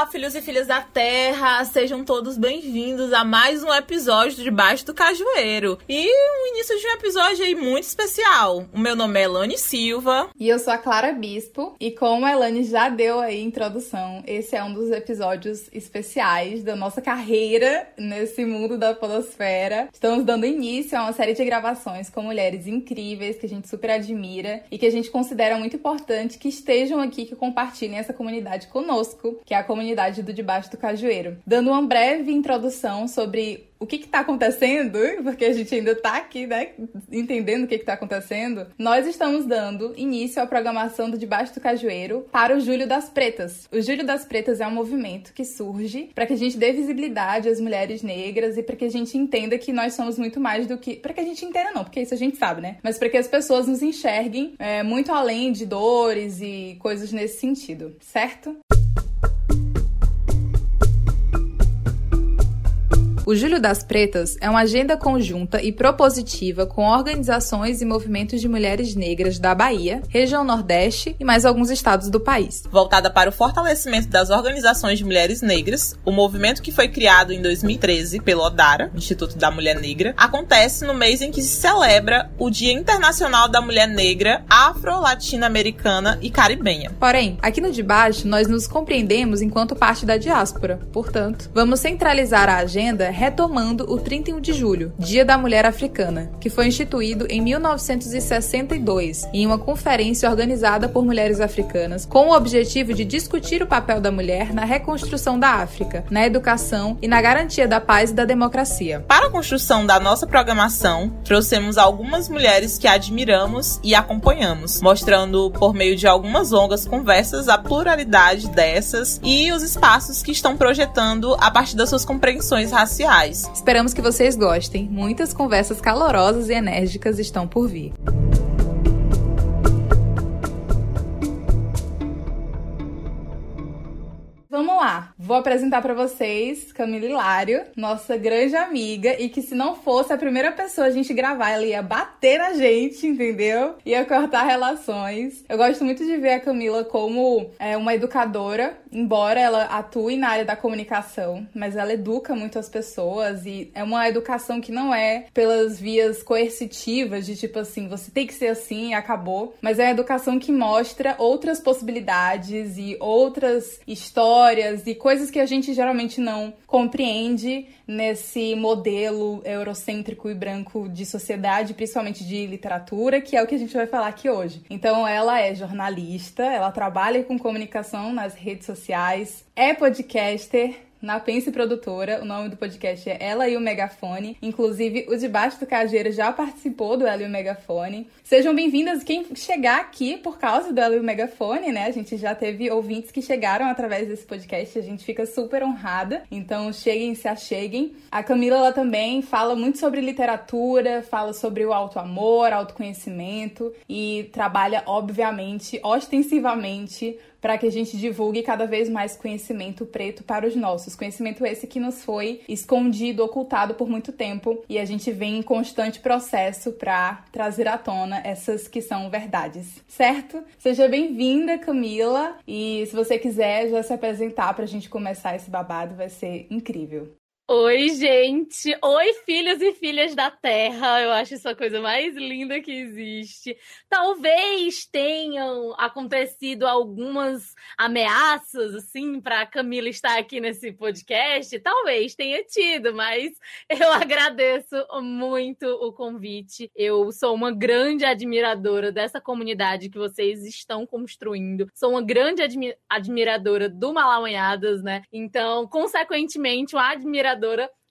Olá, filhos e filhas da Terra, sejam todos bem-vindos a mais um episódio de Debaixo do Cajueiro. E o início de um episódio aí muito especial. O meu nome é Elane Silva. E eu sou a Clara Bispo. E como a Elane já deu aí introdução, esse é um dos episódios especiais da nossa carreira nesse mundo da podosfera. Estamos dando início a uma série de gravações com mulheres incríveis que a gente super admira e que a gente considera muito importante que estejam aqui, que compartilhem essa comunidade conosco, que é a comunidade do Debaixo do Cajueiro. Dando uma breve introdução sobre o que está acontecendo, porque a gente ainda está aqui, né, entendendo o que está acontecendo, nós estamos dando início à programação do Debaixo do Cajueiro para o Julho das Pretas. O Julho das Pretas é um movimento que surge para que a gente dê visibilidade às mulheres negras e para que a gente entenda que nós somos muito mais do que. Para que a gente entenda, não, porque isso a gente sabe, né? Mas para que as pessoas nos enxerguem é, muito além de dores e coisas nesse sentido, certo? O Julho das Pretas é uma agenda conjunta e propositiva com organizações e movimentos de mulheres negras da Bahia, região Nordeste e mais alguns estados do país. Voltada para o fortalecimento das organizações de mulheres negras, o movimento que foi criado em 2013 pelo ODARA, Instituto da Mulher Negra, acontece no mês em que se celebra o Dia Internacional da Mulher Negra Afro-Latino-Americana e Caribenha. Porém, aqui no de baixo nós nos compreendemos enquanto parte da diáspora. Portanto, vamos centralizar a agenda retomando o 31 de julho, Dia da Mulher Africana, que foi instituído em 1962 em uma conferência organizada por mulheres africanas com o objetivo de discutir o papel da mulher na reconstrução da África, na educação e na garantia da paz e da democracia. Para a construção da nossa programação, trouxemos algumas mulheres que admiramos e acompanhamos, mostrando por meio de algumas longas conversas a pluralidade dessas e os espaços que estão projetando a partir das suas compreensões raciais sociais. Esperamos que vocês gostem. Muitas conversas calorosas e enérgicas estão por vir. Vamos lá, vou apresentar para vocês Camila Hilário, nossa grande amiga, e que se não fosse a primeira pessoa a gente gravar, ela ia bater na gente, entendeu? Ia cortar relações. Eu gosto muito de ver a Camila como é, uma educadora, embora ela atue na área da comunicação, mas ela educa muito as pessoas e é uma educação que não é pelas vias coercitivas, de tipo assim, você tem que ser assim e acabou, mas é uma educação que mostra outras possibilidades e outras histórias histórias e coisas que a gente geralmente não compreende nesse modelo eurocêntrico e branco de sociedade, principalmente de literatura, que é o que a gente vai falar aqui hoje. Então, ela é jornalista, ela trabalha com comunicação nas redes sociais, é podcaster, na Pense Produtora. O nome do podcast é Ela e o Megafone. Inclusive, o Debaixo do Cajeiro já participou do Ela e o Megafone. Sejam bem-vindas quem chegar aqui por causa do Ela e o Megafone, né? A gente já teve ouvintes que chegaram através desse podcast. A gente fica super honrada. Então, cheguem, se acheguem. A Camila, ela também fala muito sobre literatura, fala sobre o auto-amor, autoconhecimento e trabalha, obviamente, ostensivamente para que a gente divulgue cada vez mais conhecimento preto para os nossos. Conhecimento esse que nos foi escondido, ocultado por muito tempo e a gente vem em constante processo para trazer à tona essas que são verdades, certo? Seja bem-vinda, Camila, e se você quiser já se apresentar para a gente começar esse babado, vai ser incrível. Oi, gente! Oi, filhos e filhas da Terra! Eu acho isso a coisa mais linda que existe. Talvez tenham acontecido algumas ameaças, assim, para Camila estar aqui nesse podcast. Talvez tenha tido, mas eu agradeço muito o convite. Eu sou uma grande admiradora dessa comunidade que vocês estão construindo. Sou uma grande admi admiradora do Malamanhadas, né? Então, consequentemente, uma admiradora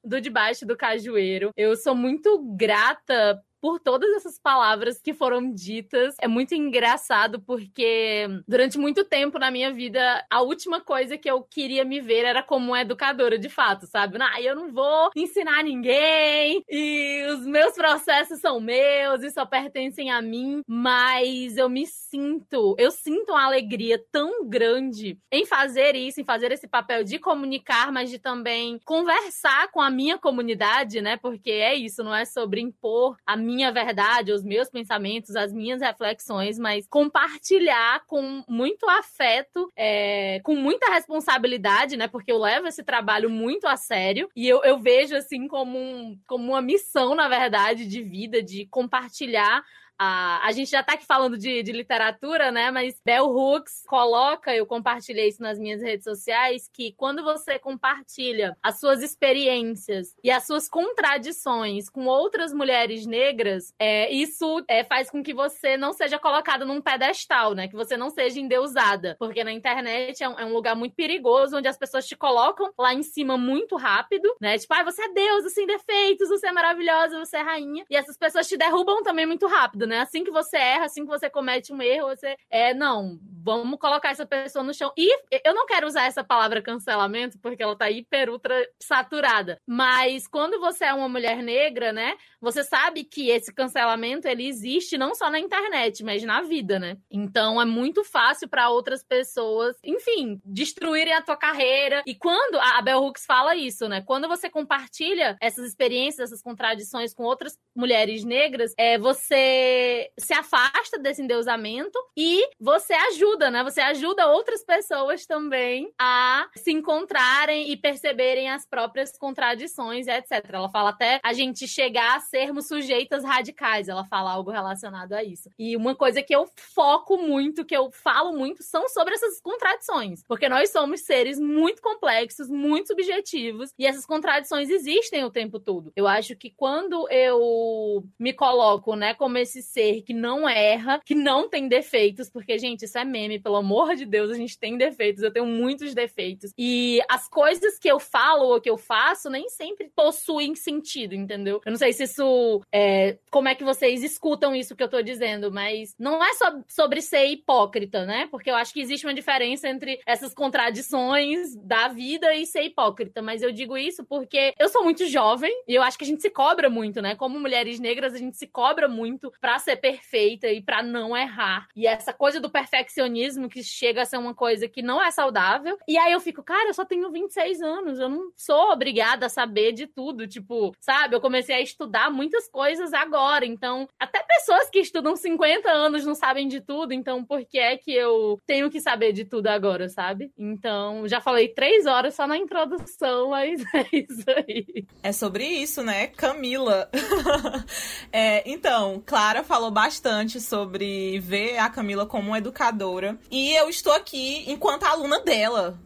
do Debaixo do Cajueiro. Eu sou muito grata por todas essas palavras que foram ditas. É muito engraçado porque durante muito tempo na minha vida, a última coisa que eu queria me ver era como educadora de fato, sabe? Ah, eu não vou ensinar ninguém e os meus processos são meus e só pertencem a mim, mas eu me sinto, eu sinto uma alegria tão grande em fazer isso, em fazer esse papel de comunicar, mas de também conversar com a minha comunidade, né? Porque é isso, não é sobre impor a minha verdade, os meus pensamentos, as minhas reflexões, mas compartilhar com muito afeto, é, com muita responsabilidade, né? Porque eu levo esse trabalho muito a sério e eu, eu vejo assim como, um, como uma missão, na verdade, de vida, de compartilhar a, a gente já tá aqui falando de, de literatura, né? Mas Bell Hooks coloca, eu compartilhei isso nas minhas redes sociais, que quando você compartilha as suas experiências e as suas contradições com outras mulheres negras, é, isso é, faz com que você não seja colocada num pedestal, né? Que você não seja endeusada. Porque na internet é um, é um lugar muito perigoso, onde as pessoas te colocam lá em cima muito rápido, né? Tipo, ah, você é deusa sem defeitos, você é maravilhosa, você é rainha. E essas pessoas te derrubam também muito rápido, né? Assim que você erra, assim que você comete um erro, você é, não, vamos colocar essa pessoa no chão. E eu não quero usar essa palavra cancelamento, porque ela tá hiper ultra saturada. Mas quando você é uma mulher negra, né? Você sabe que esse cancelamento ele existe não só na internet, mas na vida, né? Então é muito fácil para outras pessoas, enfim, destruírem a tua carreira. E quando a Bell Hooks fala isso, né? Quando você compartilha essas experiências, essas contradições com outras mulheres negras, é você se afasta desse endeusamento e você ajuda, né? Você ajuda outras pessoas também a se encontrarem e perceberem as próprias contradições, etc. Ela fala até a gente chegar a sermos sujeitas radicais. Ela fala algo relacionado a isso. E uma coisa que eu foco muito, que eu falo muito, são sobre essas contradições. Porque nós somos seres muito complexos, muito subjetivos, e essas contradições existem o tempo todo. Eu acho que quando eu me coloco, né, como esse ser que não erra, que não tem defeitos, porque, gente, isso é meme, pelo amor de Deus, a gente tem defeitos, eu tenho muitos defeitos. E as coisas que eu falo ou que eu faço nem sempre possuem sentido, entendeu? Eu não sei se isso. É, como é que vocês escutam isso que eu tô dizendo, mas não é só sobre ser hipócrita, né? Porque eu acho que existe uma diferença entre essas contradições da vida e ser hipócrita. Mas eu digo isso porque eu sou muito jovem e eu acho que a gente se cobra muito, né? Como mulheres negras, a gente se cobra muito pra ser perfeita e para não errar. E essa coisa do perfeccionismo que chega a ser uma coisa que não é saudável. E aí eu fico, cara, eu só tenho 26 anos, eu não sou obrigada a saber de tudo. Tipo, sabe? Eu comecei a estudar muitas coisas agora. Então, até pessoas que estudam 50 anos não sabem de tudo. Então, por que é que eu tenho que saber de tudo agora, sabe? Então, já falei três horas só na introdução, mas é isso aí. É sobre isso, né? Camila. é, então, Clara falou bastante sobre ver a Camila como uma educadora. E eu estou aqui enquanto aluna dela.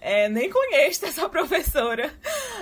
É, nem conheço essa professora,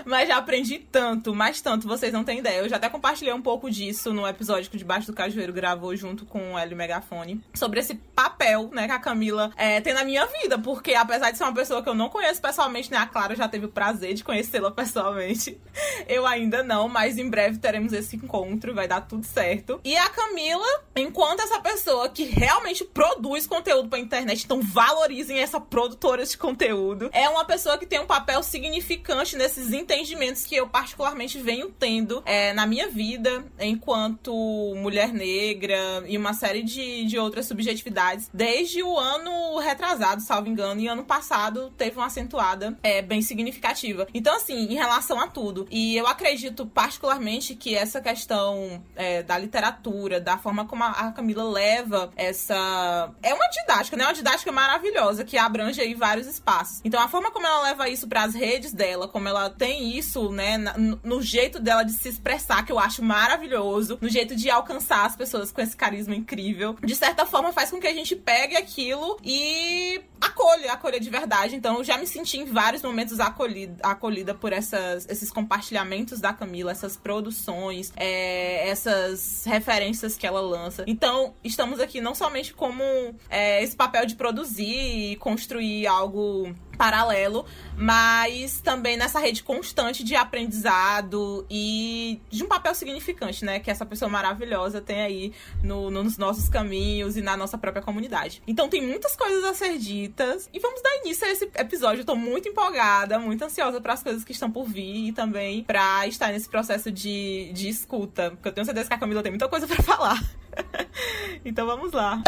mas já aprendi tanto, mais tanto, vocês não têm ideia. Eu já até compartilhei um pouco disso no episódio que o Debaixo do Cajueiro gravou junto com o Hélio Megafone, sobre esse papel, né, que a Camila é, tem na minha vida, porque apesar de ser uma pessoa que eu não conheço pessoalmente, né, a Clara já teve o prazer de conhecê-la pessoalmente, eu ainda não, mas em breve teremos esse encontro, vai dar tudo certo. E a Camila, enquanto essa pessoa que realmente produz conteúdo pra internet, então valorizem essa produtora de conteúdo, é uma pessoa que tem um papel significante nesses entendimentos que eu particularmente venho tendo é, na minha vida enquanto mulher negra e uma série de, de outras subjetividades. Desde o ano retrasado, salvo engano, e ano passado teve uma acentuada é, bem significativa. Então, assim, em relação a tudo. E eu acredito particularmente que essa questão é, da literatura, da forma como a Camila leva essa. É uma didática, né? Uma didática maravilhosa que abrange aí vários espaços. Então, a forma como ela leva isso para as redes dela, como ela tem isso, né, no jeito dela de se expressar, que eu acho maravilhoso, no jeito de alcançar as pessoas com esse carisma incrível, de certa forma faz com que a gente pegue aquilo e acolha, acolha de verdade. Então, eu já me senti em vários momentos acolhida, acolhida por essas, esses compartilhamentos da Camila, essas produções, é, essas referências que ela lança. Então, estamos aqui não somente como é, esse papel de produzir e construir algo paralelo, mas também nessa rede constante de aprendizado e de um papel significante, né? Que essa pessoa maravilhosa tem aí no, nos nossos caminhos e na nossa própria comunidade. Então tem muitas coisas a ser ditas e vamos dar início a esse episódio. Eu tô muito empolgada, muito ansiosa para as coisas que estão por vir e também para estar nesse processo de, de escuta, porque eu tenho certeza que a Camila tem muita coisa para falar. então vamos lá.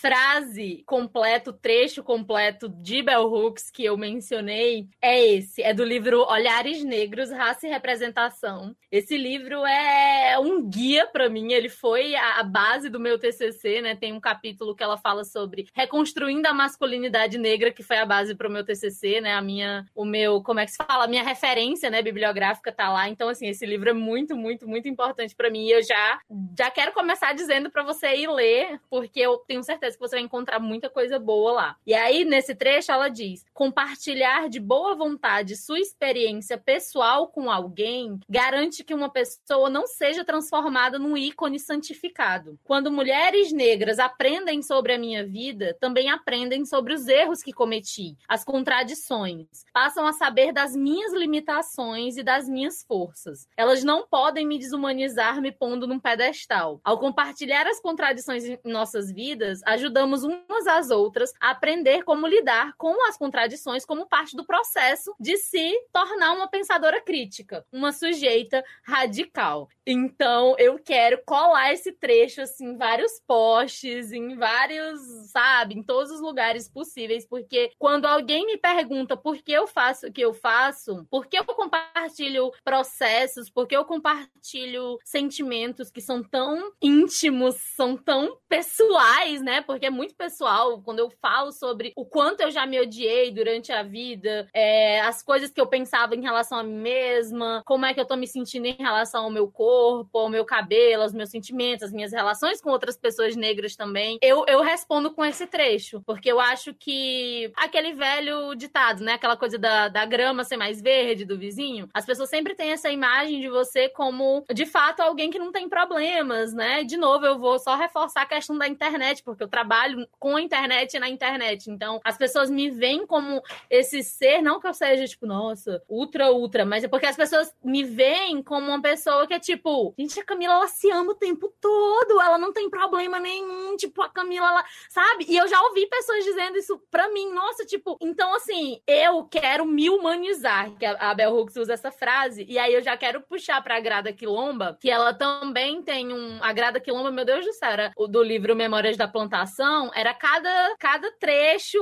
Frase completa, o trecho completo de Bell Hooks que eu mencionei é esse. É do livro Olhares Negros, Raça e Representação. Esse livro é um guia para mim. Ele foi a base do meu TCC, né? Tem um capítulo que ela fala sobre reconstruindo a masculinidade negra, que foi a base para o meu TCC, né? A minha, o meu, como é que se fala? A minha referência, né? Bibliográfica tá lá. Então, assim, esse livro é muito, muito, muito importante para mim. E eu já, já quero começar dizendo para você ir ler, porque eu tenho certeza que você vai encontrar muita coisa boa lá. E aí, nesse trecho, ela diz: compartilhar de boa vontade sua experiência pessoal com alguém garante que uma pessoa não seja transformada num ícone santificado. Quando mulheres negras aprendem sobre a minha vida, também aprendem sobre os erros que cometi, as contradições, passam a saber das minhas limitações e das minhas forças. Elas não podem me desumanizar me pondo num pedestal. Ao compartilhar as contradições em nossas vidas, ajudamos umas às outras a aprender como lidar com as contradições como parte do processo de se tornar uma pensadora crítica, uma sujeita radical. Então, eu quero colar esse trecho assim em vários posts, em vários, sabe, em todos os lugares possíveis, porque quando alguém me pergunta por que eu faço o que eu faço, por que eu compartilho processos, por que eu compartilho sentimentos que são tão íntimos, são tão pessoais, né? Porque é muito pessoal quando eu falo sobre o quanto eu já me odiei durante a vida, é, as coisas que eu pensava em relação a mim mesma, como é que eu tô me sentindo em relação ao meu corpo, ao meu cabelo, aos meus sentimentos, as minhas relações com outras pessoas negras também. Eu, eu respondo com esse trecho, porque eu acho que aquele velho ditado, né? Aquela coisa da, da grama ser mais verde do vizinho, as pessoas sempre têm essa imagem de você como, de fato, alguém que não tem problemas, né? De novo, eu vou só reforçar a questão da internet, porque eu trabalho com a internet na internet. Então, as pessoas me veem como esse ser, não que eu seja, tipo, nossa, ultra, ultra, mas é porque as pessoas me veem como uma pessoa que é tipo, gente, a Camila, ela se ama o tempo todo, ela não tem problema nenhum, tipo, a Camila, ela, sabe? E eu já ouvi pessoas dizendo isso pra mim, nossa, tipo, então assim, eu quero me humanizar, que a Bell Hooks usa essa frase, e aí eu já quero puxar pra Grada Quilomba, que ela também tem um, a Grada Quilomba, meu Deus do céu, era do livro Memórias da Plantação, era cada, cada trecho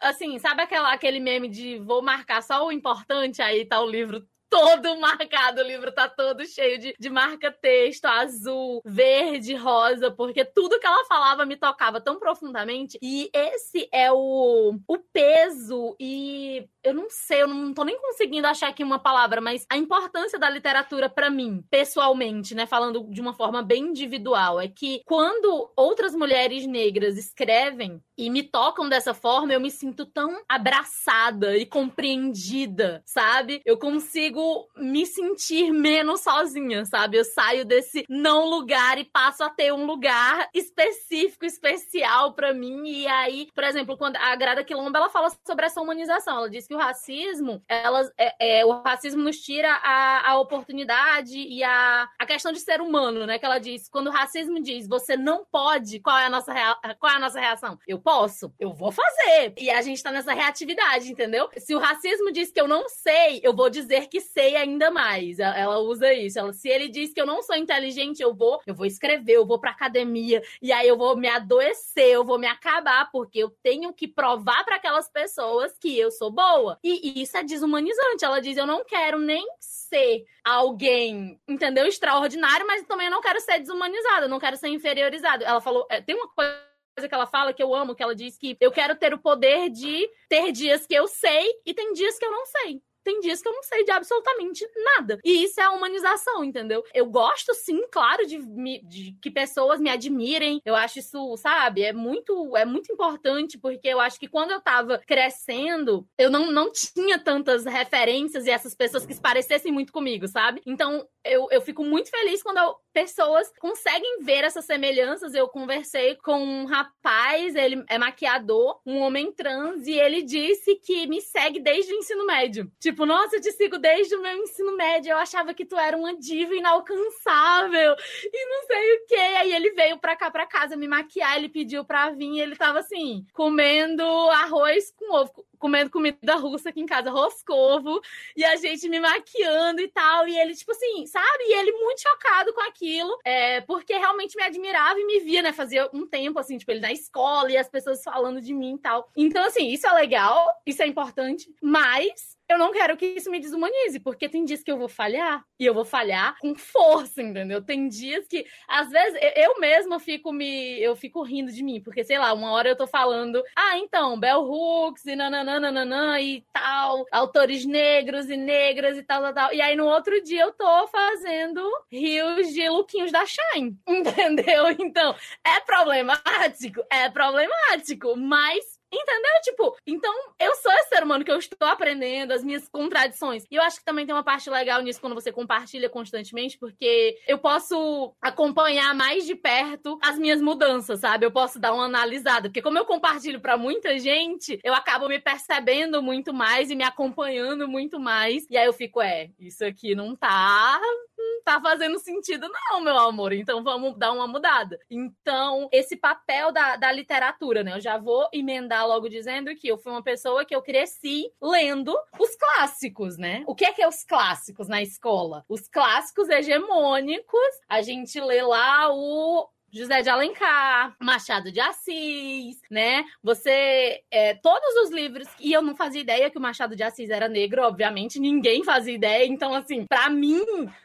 assim, sabe aquela, aquele meme de vou marcar só o importante, aí tá o livro todo marcado, o livro tá todo cheio de, de marca-texto, azul, verde, rosa, porque tudo que ela falava me tocava tão profundamente. E esse é o, o peso e eu não sei, eu não tô nem conseguindo achar aqui uma palavra, mas a importância da literatura para mim, pessoalmente, né, falando de uma forma bem individual, é que quando outras mulheres negras escrevem e me tocam dessa forma, eu me sinto tão abraçada e compreendida, sabe? Eu consigo me sentir menos sozinha, sabe? Eu saio desse não lugar e passo a ter um lugar específico, especial para mim. E aí, por exemplo, quando a Grada Quilomba ela fala sobre essa humanização, ela diz que o racismo, ela, é, é, o racismo nos tira a, a oportunidade e a, a questão de ser humano, né? Que ela diz, quando o racismo diz você não pode, qual é a nossa, rea, qual é a nossa reação? Eu posso, eu vou fazer. E a gente tá nessa reatividade, entendeu? Se o racismo diz que eu não sei, eu vou dizer que sei ainda mais. Ela, usa isso. Ela, se ele diz que eu não sou inteligente, eu vou, eu vou escrever, eu vou pra academia, e aí eu vou me adoecer, eu vou me acabar, porque eu tenho que provar para aquelas pessoas que eu sou boa. E, e isso é desumanizante. Ela diz: eu não quero nem ser alguém, entendeu? Extraordinário, mas também eu não quero ser desumanizada, eu não quero ser inferiorizada. Ela falou, é, tem uma coisa que ela fala que eu amo, que ela diz que eu quero ter o poder de ter dias que eu sei e tem dias que eu não sei tem dias que eu não sei de absolutamente nada. E isso é a humanização, entendeu? Eu gosto, sim, claro, de, me, de, que pessoas me admirem. Eu acho isso, sabe, é muito, é muito importante, porque eu acho que quando eu tava crescendo, eu não, não tinha tantas referências e essas pessoas que se parecessem muito comigo, sabe? Então, eu, eu fico muito feliz quando eu, pessoas conseguem ver essas semelhanças. Eu conversei com um rapaz, ele é maquiador, um homem trans, e ele disse que me segue desde o ensino médio. Tipo, tipo, nossa, eu te sigo desde o meu ensino médio, eu achava que tu era uma diva inalcançável e não sei o que. Aí ele veio pra cá, pra casa, me maquiar, ele pediu pra vir ele tava assim, comendo arroz com ovo comendo comida russa aqui em casa, roscovo, e a gente me maquiando e tal. E ele, tipo assim, sabe? E ele muito chocado com aquilo, é, porque realmente me admirava e me via, né? Fazia um tempo, assim, tipo, ele na escola e as pessoas falando de mim e tal. Então, assim, isso é legal, isso é importante, mas eu não quero que isso me desumanize, porque tem dias que eu vou falhar e eu vou falhar com força, entendeu? Tem dias que, às vezes, eu mesma fico me. Eu fico rindo de mim, porque, sei lá, uma hora eu tô falando, ah, então, Bell Hooks e nananana e tal, autores negros e negras e tal, tal, tal. E aí no outro dia eu tô fazendo rios de lookinhos da Shine, entendeu? Então, é problemático, é problemático, mas Entendeu? Tipo, então eu sou esse ser humano que eu estou aprendendo, as minhas contradições. E eu acho que também tem uma parte legal nisso quando você compartilha constantemente, porque eu posso acompanhar mais de perto as minhas mudanças, sabe? Eu posso dar uma analisada. Porque como eu compartilho para muita gente, eu acabo me percebendo muito mais e me acompanhando muito mais. E aí eu fico, é, isso aqui não tá não tá fazendo sentido, não, meu amor. Então vamos dar uma mudada. Então, esse papel da, da literatura, né? Eu já vou emendar logo dizendo que eu fui uma pessoa que eu cresci lendo os clássicos, né? O que é que é os clássicos na escola? Os clássicos hegemônicos. A gente lê lá o José de Alencar, Machado de Assis, né? Você. É, todos os livros. E eu não fazia ideia que o Machado de Assis era negro, obviamente, ninguém fazia ideia. Então, assim, para mim,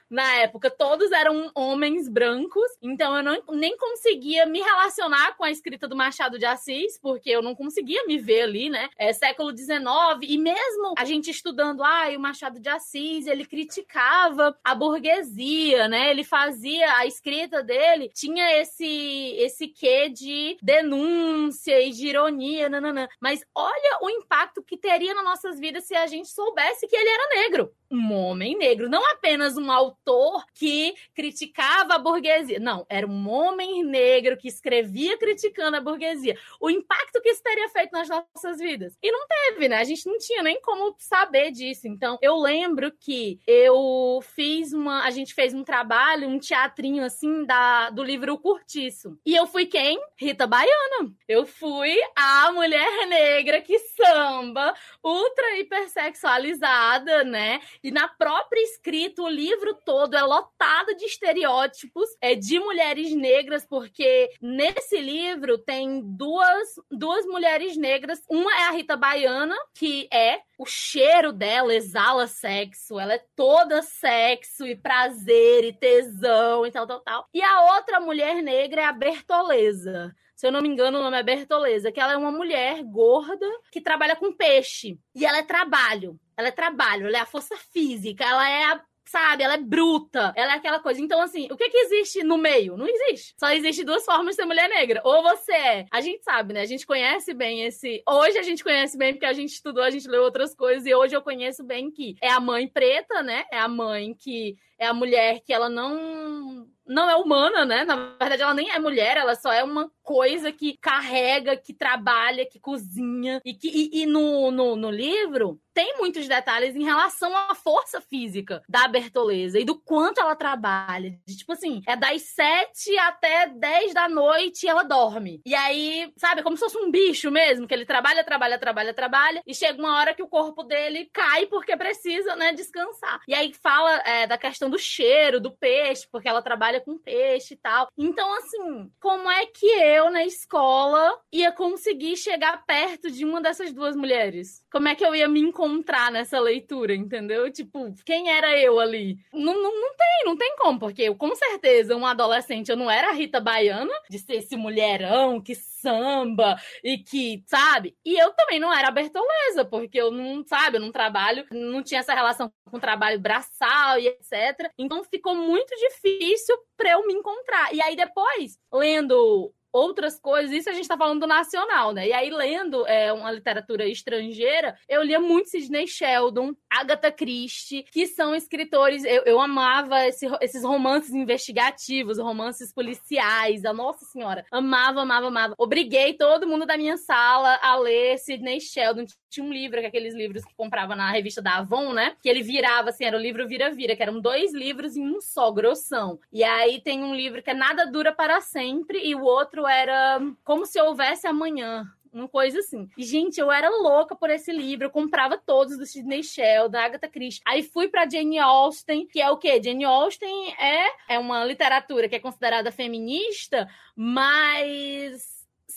na época, todos eram homens brancos, então eu não, nem conseguia me relacionar com a escrita do Machado de Assis, porque eu não conseguia me ver ali, né? É século XIX, e mesmo a gente estudando, ah, o Machado de Assis, ele criticava a burguesia, né? Ele fazia, a escrita dele tinha esse, esse quê de denúncia e de ironia, nananã. Mas olha o impacto que teria nas nossas vidas se a gente soubesse que ele era negro um homem negro, não apenas um autor que criticava a burguesia. Não, era um homem negro que escrevia criticando a burguesia. O impacto que isso teria feito nas nossas vidas. E não teve, né? A gente não tinha nem como saber disso. Então, eu lembro que eu fiz uma. A gente fez um trabalho, um teatrinho assim, da, do livro O Curtiço. E eu fui quem? Rita Baiana. Eu fui a mulher negra que samba, ultra hipersexualizada, né? E na própria escrita, o livro todo é lotado de estereótipos é, de mulheres negras, porque nesse livro tem duas, duas mulheres negras. Uma é a Rita Baiana, que é o cheiro dela exala sexo, ela é toda sexo e prazer e tesão e tal, tal, tal. E a outra mulher negra é a Bertoleza. Se eu não me engano, o nome é Bertoleza, que ela é uma mulher gorda que trabalha com peixe. E ela é trabalho. Ela é trabalho, ela é a força física, ela é a sabe? Ela é bruta, ela é aquela coisa. Então, assim, o que que existe no meio? Não existe. Só existe duas formas de ser mulher negra. Ou você é. A gente sabe, né? A gente conhece bem esse. Hoje a gente conhece bem porque a gente estudou, a gente leu outras coisas. E hoje eu conheço bem que é a mãe preta, né? É a mãe que é a mulher que ela não não é humana, né? Na verdade, ela nem é mulher, ela só é uma coisa que carrega, que trabalha, que cozinha. E, que, e, e no, no, no livro tem muitos detalhes em relação à força física da Bertoleza e do quanto ela trabalha. Tipo assim, é das sete até dez da noite e ela dorme. E aí, sabe, como se fosse um bicho mesmo, que ele trabalha, trabalha, trabalha, trabalha, e chega uma hora que o corpo dele cai porque precisa, né, descansar. E aí fala é, da questão do cheiro, do peixe, porque ela trabalha com peixe e tal. Então, assim, como é que eu, na escola, ia conseguir chegar perto de uma dessas duas mulheres? Como é que eu ia me encontrar nessa leitura, entendeu? Tipo, quem era eu ali? Não, não, não tem, não tem como, porque eu, com certeza, um adolescente, eu não era a Rita Baiana, de ser esse mulherão que samba e que, sabe? E eu também não era Bertoleza, porque eu não, sabe, eu não trabalho, não tinha essa relação com trabalho braçal e etc. Então ficou muito difícil para eu me encontrar. E aí depois, lendo outras coisas. Isso a gente tá falando do nacional, né? E aí, lendo é, uma literatura estrangeira, eu lia muito Sidney Sheldon, Agatha Christie, que são escritores. Eu, eu amava esse, esses romances investigativos, romances policiais. A nossa senhora, amava, amava, amava. Obriguei todo mundo da minha sala a ler Sidney Sheldon. Tinha um livro, é aqueles livros que comprava na revista da Avon, né? Que ele virava, assim, era o livro vira-vira, que eram dois livros em um só, grossão. E aí tem um livro que é Nada Dura para Sempre, e o outro era Como Se Houvesse Amanhã uma coisa assim. Gente, eu era louca por esse livro, eu comprava todos do Sidney Shell, da Agatha Christie. Aí fui pra Jane Austen, que é o quê? Jane Austen é, é uma literatura que é considerada feminista, mas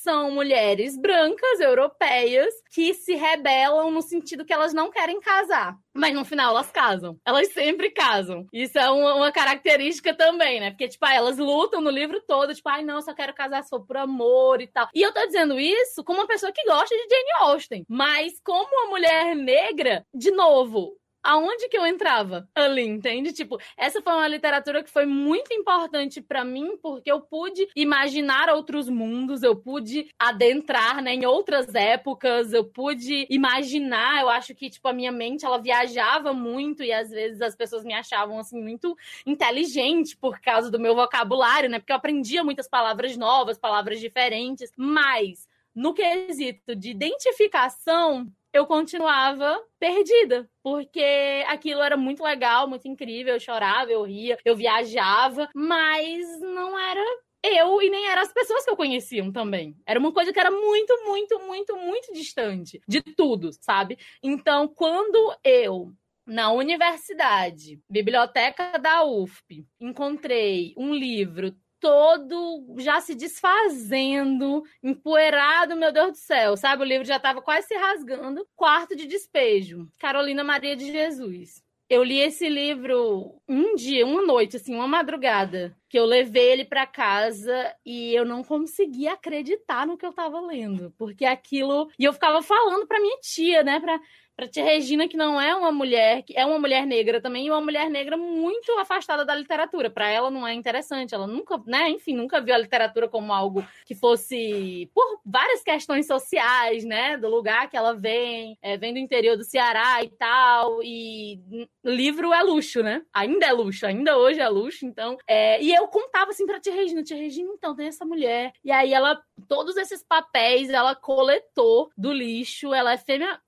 são mulheres brancas, europeias, que se rebelam no sentido que elas não querem casar. Mas no final elas casam. Elas sempre casam. Isso é uma, uma característica também, né? Porque, tipo, ah, elas lutam no livro todo, tipo, ai, não, só quero casar se for por amor e tal. E eu tô dizendo isso como uma pessoa que gosta de Jane Austen. Mas como uma mulher negra, de novo, aonde que eu entrava? Ali, entende? Tipo, essa foi uma literatura que foi muito importante para mim, porque eu pude imaginar outros mundos, eu pude adentrar, né, em outras épocas, eu pude imaginar, eu acho que, tipo, a minha mente, ela viajava muito e às vezes as pessoas me achavam, assim, muito inteligente por causa do meu vocabulário, né, porque eu aprendia muitas palavras novas, palavras diferentes, mas no quesito de identificação, eu continuava perdida, porque aquilo era muito legal, muito incrível, eu chorava, eu ria, eu viajava, mas não era eu e nem eram as pessoas que eu conheciam também. Era uma coisa que era muito, muito, muito, muito distante de tudo, sabe? Então, quando eu na universidade, biblioteca da UFP, encontrei um livro todo já se desfazendo, empoeirado, meu Deus do céu, sabe? O livro já estava quase se rasgando. Quarto de Despejo, Carolina Maria de Jesus. Eu li esse livro um dia, uma noite, assim, uma madrugada, que eu levei ele para casa e eu não conseguia acreditar no que eu estava lendo, porque aquilo, e eu ficava falando para minha tia, né, para para tia Regina, que não é uma mulher, que é uma mulher negra também, e uma mulher negra muito afastada da literatura. Para ela não é interessante, ela nunca, né, enfim, nunca viu a literatura como algo que fosse por várias questões sociais, né, do lugar que ela vem, é, vem do interior do Ceará e tal, e livro é luxo, né? Ainda é luxo, ainda hoje é luxo, então. É, e eu contava assim pra tia Regina, tia Regina, então, tem essa mulher. E aí ela, todos esses papéis, ela coletou do lixo, ela é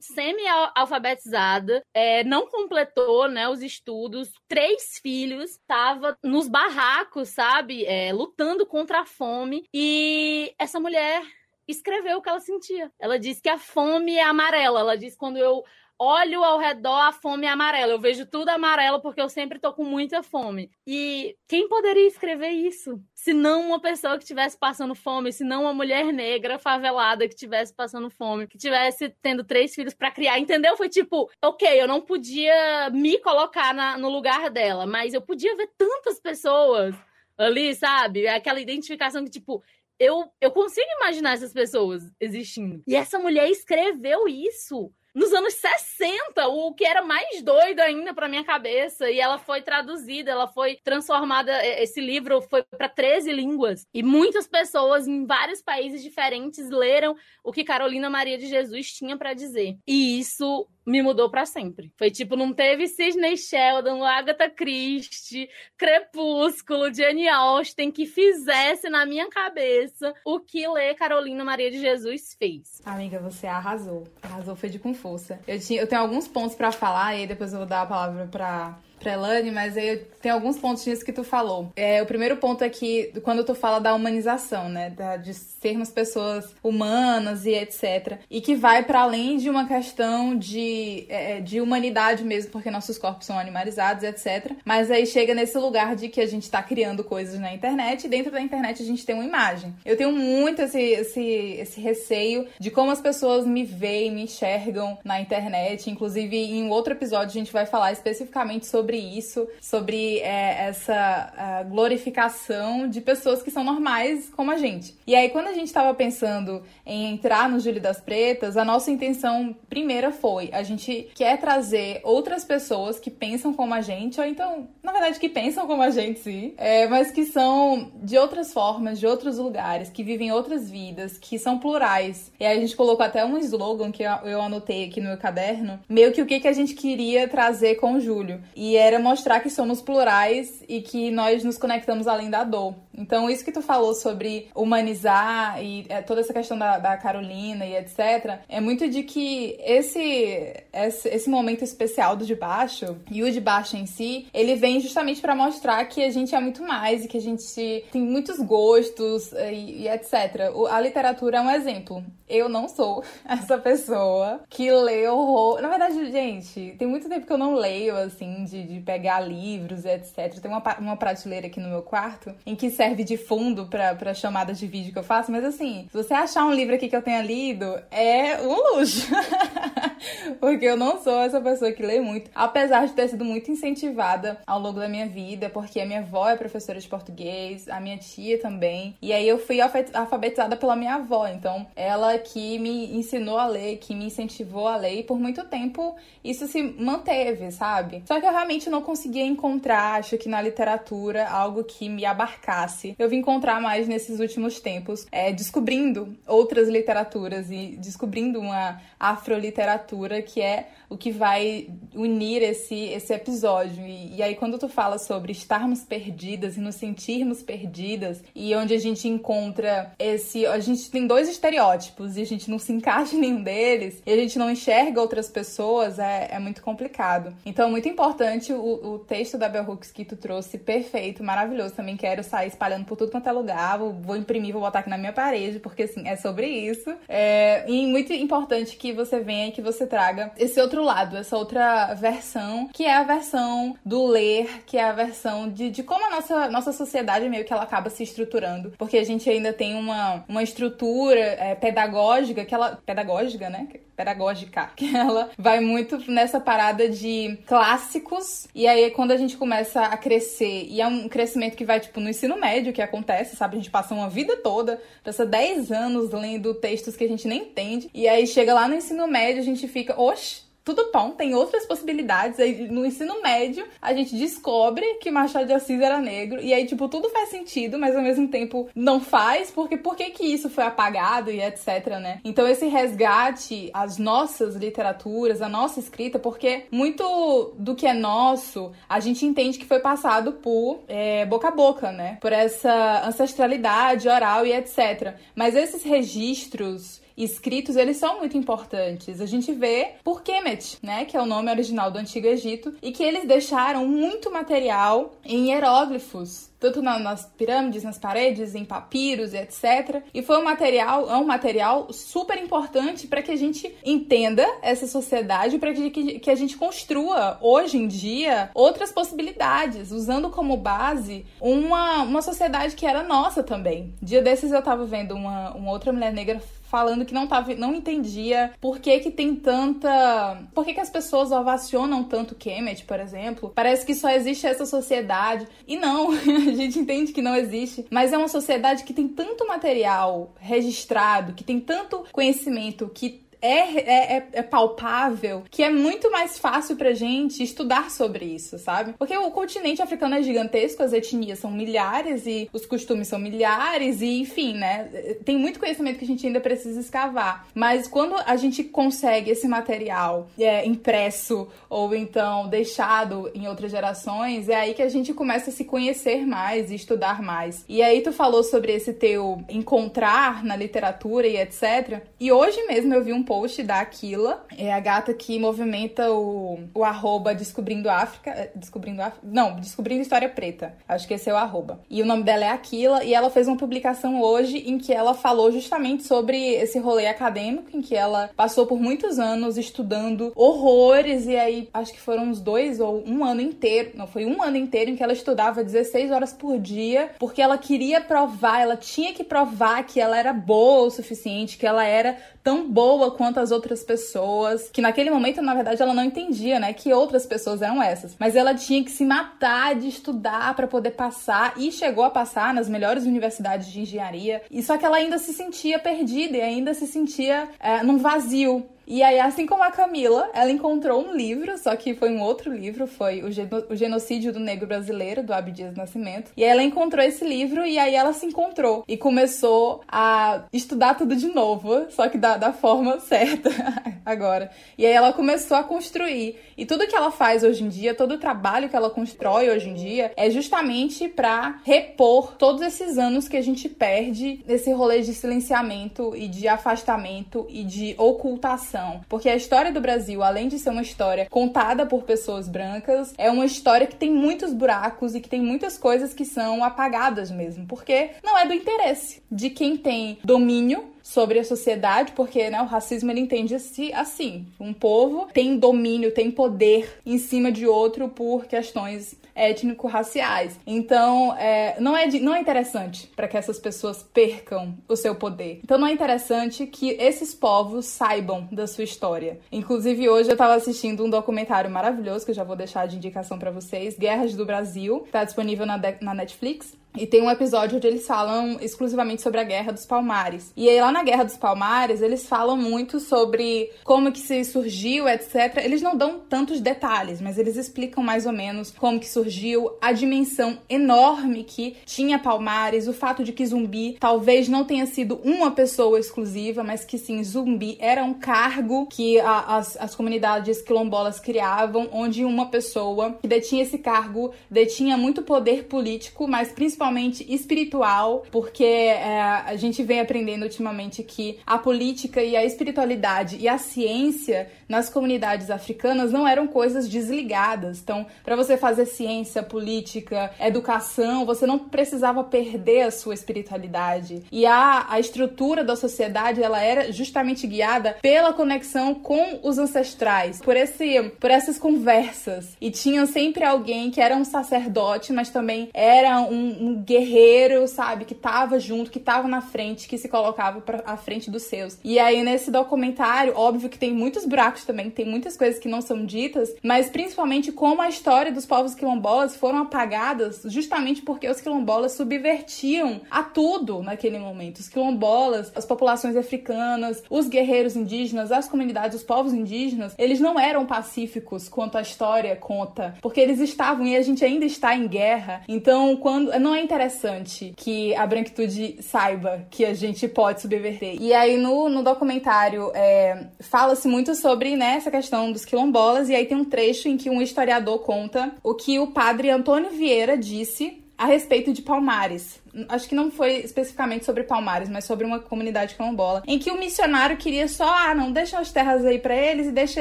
semi alfabetizada, é, não completou né, os estudos, três filhos, estava nos barracos, sabe? É, lutando contra a fome. E essa mulher escreveu o que ela sentia. Ela disse que a fome é amarela. Ela disse quando eu olho ao redor, a fome é amarela. Eu vejo tudo amarelo porque eu sempre tô com muita fome. E quem poderia escrever isso? Se não uma pessoa que estivesse passando fome, se não uma mulher negra favelada que estivesse passando fome, que estivesse tendo três filhos para criar, entendeu? Foi tipo, ok, eu não podia me colocar na, no lugar dela, mas eu podia ver tantas pessoas ali, sabe? Aquela identificação que, tipo, eu, eu consigo imaginar essas pessoas existindo. E essa mulher escreveu isso nos anos 60, o que era mais doido ainda para minha cabeça. E ela foi traduzida, ela foi transformada. Esse livro foi para 13 línguas. E muitas pessoas em vários países diferentes leram o que Carolina Maria de Jesus tinha para dizer. E isso me mudou para sempre. Foi tipo, não teve Sidney Sheldon, Agatha Christie, Crepúsculo, Jane Austen que fizesse na minha cabeça o que ler Carolina Maria de Jesus fez. Amiga, você arrasou. Arrasou foi de com força. Eu, tinha, eu tenho alguns pontos para falar e depois eu vou dar a palavra para pra Elane, mas aí tem alguns pontos que tu falou. É, o primeiro ponto é que quando tu fala da humanização, né, da, de sermos pessoas humanas e etc, e que vai para além de uma questão de, é, de humanidade mesmo, porque nossos corpos são animalizados, etc. Mas aí chega nesse lugar de que a gente tá criando coisas na internet e dentro da internet a gente tem uma imagem. Eu tenho muito esse, esse, esse receio de como as pessoas me veem, me enxergam na internet. Inclusive, em outro episódio a gente vai falar especificamente sobre sobre isso, sobre é, essa glorificação de pessoas que são normais como a gente. E aí, quando a gente estava pensando em entrar no Júlio das Pretas, a nossa intenção primeira foi: a gente quer trazer outras pessoas que pensam como a gente, ou então, na verdade, que pensam como a gente, sim, é, mas que são de outras formas, de outros lugares, que vivem outras vidas, que são plurais. E aí a gente colocou até um slogan que eu anotei aqui no meu caderno, meio que o que, que a gente queria trazer com o Júlio. E era mostrar que somos plurais e que nós nos conectamos além da dor. Então, isso que tu falou sobre humanizar e é, toda essa questão da, da, Carolina e etc., é muito de que esse, esse, esse momento especial do de baixo e o de baixo em si, ele vem justamente para mostrar que a gente é muito mais e que a gente tem muitos gostos e, e etc. O, a literatura é um exemplo. Eu não sou essa pessoa que lê horror. Na verdade, gente, tem muito tempo que eu não leio, assim, de, de pegar livros e etc. Tem uma, uma prateleira aqui no meu quarto em que serve serve de fundo para chamadas de vídeo que eu faço, mas assim, se você achar um livro aqui que eu tenha lido, é um luxo. porque eu não sou essa pessoa que lê muito, apesar de ter sido muito incentivada ao longo da minha vida, porque a minha avó é professora de português, a minha tia também, e aí eu fui alfabetizada pela minha avó, então ela que me ensinou a ler, que me incentivou a ler, e por muito tempo isso se manteve, sabe? Só que eu realmente não conseguia encontrar, acho que na literatura, algo que me abarcasse eu vim encontrar mais nesses últimos tempos, é, descobrindo outras literaturas e descobrindo uma afroliteratura que é o que vai unir esse, esse episódio. E, e aí, quando tu fala sobre estarmos perdidas e nos sentirmos perdidas, e onde a gente encontra esse. A gente tem dois estereótipos e a gente não se encaixa em nenhum deles, e a gente não enxerga outras pessoas, é, é muito complicado. Então, é muito importante o, o texto da Bell Hooks que tu trouxe, perfeito, maravilhoso. Também quero sair espalhando por tudo quanto é lugar, vou, vou imprimir, vou botar aqui na minha parede, porque assim, é sobre isso. É, e muito importante que você venha e que você traga esse outro lado, essa outra versão, que é a versão do ler, que é a versão de, de como a nossa, nossa sociedade meio que ela acaba se estruturando. Porque a gente ainda tem uma, uma estrutura é, pedagógica, que ela. Pedagógica, né? pedagógica, que ela vai muito nessa parada de clássicos, e aí quando a gente começa a crescer, e é um crescimento que vai, tipo, no ensino médio que acontece, sabe? A gente passa uma vida toda, passa 10 anos lendo textos que a gente nem entende, e aí chega lá no ensino médio, a gente fica, oxe, tudo bom, tem outras possibilidades. Aí no ensino médio, a gente descobre que Machado de Assis era negro. E aí, tipo, tudo faz sentido, mas ao mesmo tempo não faz, porque por que, que isso foi apagado e etc, né? Então, esse resgate às nossas literaturas, a nossa escrita, porque muito do que é nosso, a gente entende que foi passado por é, boca a boca, né? Por essa ancestralidade oral e etc. Mas esses registros escritos, eles são muito importantes. A gente vê por Kemet, né, que é o nome original do Antigo Egito, e que eles deixaram muito material em hieróglifos tanto na, nas pirâmides, nas paredes, em papiros etc. E foi um material, é um material super importante para que a gente entenda essa sociedade, para que, que, que a gente construa hoje em dia outras possibilidades, usando como base uma, uma sociedade que era nossa também. Dia desses eu tava vendo uma, uma outra mulher negra falando que não tava, não entendia por que que tem tanta, por que que as pessoas ovacionam tanto Kemet, por exemplo. Parece que só existe essa sociedade e não, gente entende que não existe, mas é uma sociedade que tem tanto material registrado, que tem tanto conhecimento, que é, é, é, é, palpável que é muito mais fácil pra gente estudar sobre isso, sabe? Porque o continente africano é gigantesco, as etnias são milhares e os costumes são milhares e, enfim, né? Tem muito conhecimento que a gente ainda precisa escavar. Mas quando a gente consegue esse material é, impresso ou então deixado em outras gerações, é aí que a gente começa a se conhecer mais e estudar mais. E aí tu falou sobre esse teu encontrar na literatura e etc. E hoje mesmo eu vi um post da Aquila, é a gata que movimenta o, o arroba Descobrindo África. É, Descobrindo África? Não, Descobrindo História Preta. Acho que esse é o arroba. E o nome dela é Aquila, e ela fez uma publicação hoje em que ela falou justamente sobre esse rolê acadêmico, em que ela passou por muitos anos estudando horrores, e aí acho que foram uns dois ou um ano inteiro, não, foi um ano inteiro em que ela estudava 16 horas por dia, porque ela queria provar, ela tinha que provar que ela era boa o suficiente, que ela era tão boa quanto as outras pessoas, que naquele momento, na verdade, ela não entendia, né, que outras pessoas eram essas. Mas ela tinha que se matar de estudar para poder passar e chegou a passar nas melhores universidades de engenharia. E só que ela ainda se sentia perdida e ainda se sentia é, num vazio. E aí, assim como a Camila, ela encontrou um livro, só que foi um outro livro, foi o, Geno o Genocídio do Negro Brasileiro, do Abdias Nascimento. E aí ela encontrou esse livro e aí ela se encontrou e começou a estudar tudo de novo, só que da, da forma certa agora. E aí ela começou a construir. E tudo que ela faz hoje em dia, todo o trabalho que ela constrói hoje em dia, é justamente para repor todos esses anos que a gente perde nesse rolê de silenciamento e de afastamento e de ocultação porque a história do Brasil, além de ser uma história contada por pessoas brancas, é uma história que tem muitos buracos e que tem muitas coisas que são apagadas mesmo, porque não é do interesse de quem tem domínio sobre a sociedade, porque né, o racismo ele entende assim, assim: um povo tem domínio, tem poder em cima de outro por questões étnico-raciais. Então, é, não, é de, não é interessante para que essas pessoas percam o seu poder. Então, não é interessante que esses povos saibam da sua história. Inclusive, hoje eu estava assistindo um documentário maravilhoso que eu já vou deixar de indicação para vocês, Guerras do Brasil, está disponível na, na Netflix. E tem um episódio onde eles falam exclusivamente sobre a Guerra dos Palmares. E aí lá na Guerra dos Palmares, eles falam muito sobre como que se surgiu, etc. Eles não dão tantos detalhes, mas eles explicam mais ou menos como que surgiu, a dimensão enorme que tinha Palmares, o fato de que Zumbi talvez não tenha sido uma pessoa exclusiva, mas que sim, Zumbi era um cargo que a, as, as comunidades quilombolas criavam, onde uma pessoa que detinha esse cargo detinha muito poder político, mas principalmente principalmente espiritual, porque é, a gente vem aprendendo ultimamente que a política e a espiritualidade e a ciência nas comunidades africanas não eram coisas desligadas. Então, para você fazer ciência, política, educação, você não precisava perder a sua espiritualidade. E a, a estrutura da sociedade, ela era justamente guiada pela conexão com os ancestrais, por esse por essas conversas. E tinha sempre alguém que era um sacerdote, mas também era um, um guerreiro, sabe, que tava junto, que tava na frente, que se colocava pra, à frente dos seus. E aí nesse documentário, óbvio que tem muitos buracos também, tem muitas coisas que não são ditas, mas principalmente como a história dos povos quilombolas foram apagadas justamente porque os quilombolas subvertiam a tudo naquele momento. Os quilombolas, as populações africanas, os guerreiros indígenas, as comunidades, os povos indígenas, eles não eram pacíficos quanto a história conta, porque eles estavam e a gente ainda está em guerra. Então, quando não é interessante que a branquitude saiba que a gente pode subverter. E aí no, no documentário é, fala-se muito sobre sobre né, essa questão dos quilombolas, e aí tem um trecho em que um historiador conta o que o padre Antônio Vieira disse a respeito de Palmares acho que não foi especificamente sobre Palmares, mas sobre uma comunidade quilombola, em que o missionário queria só, ah, não, deixa as terras aí para eles e deixa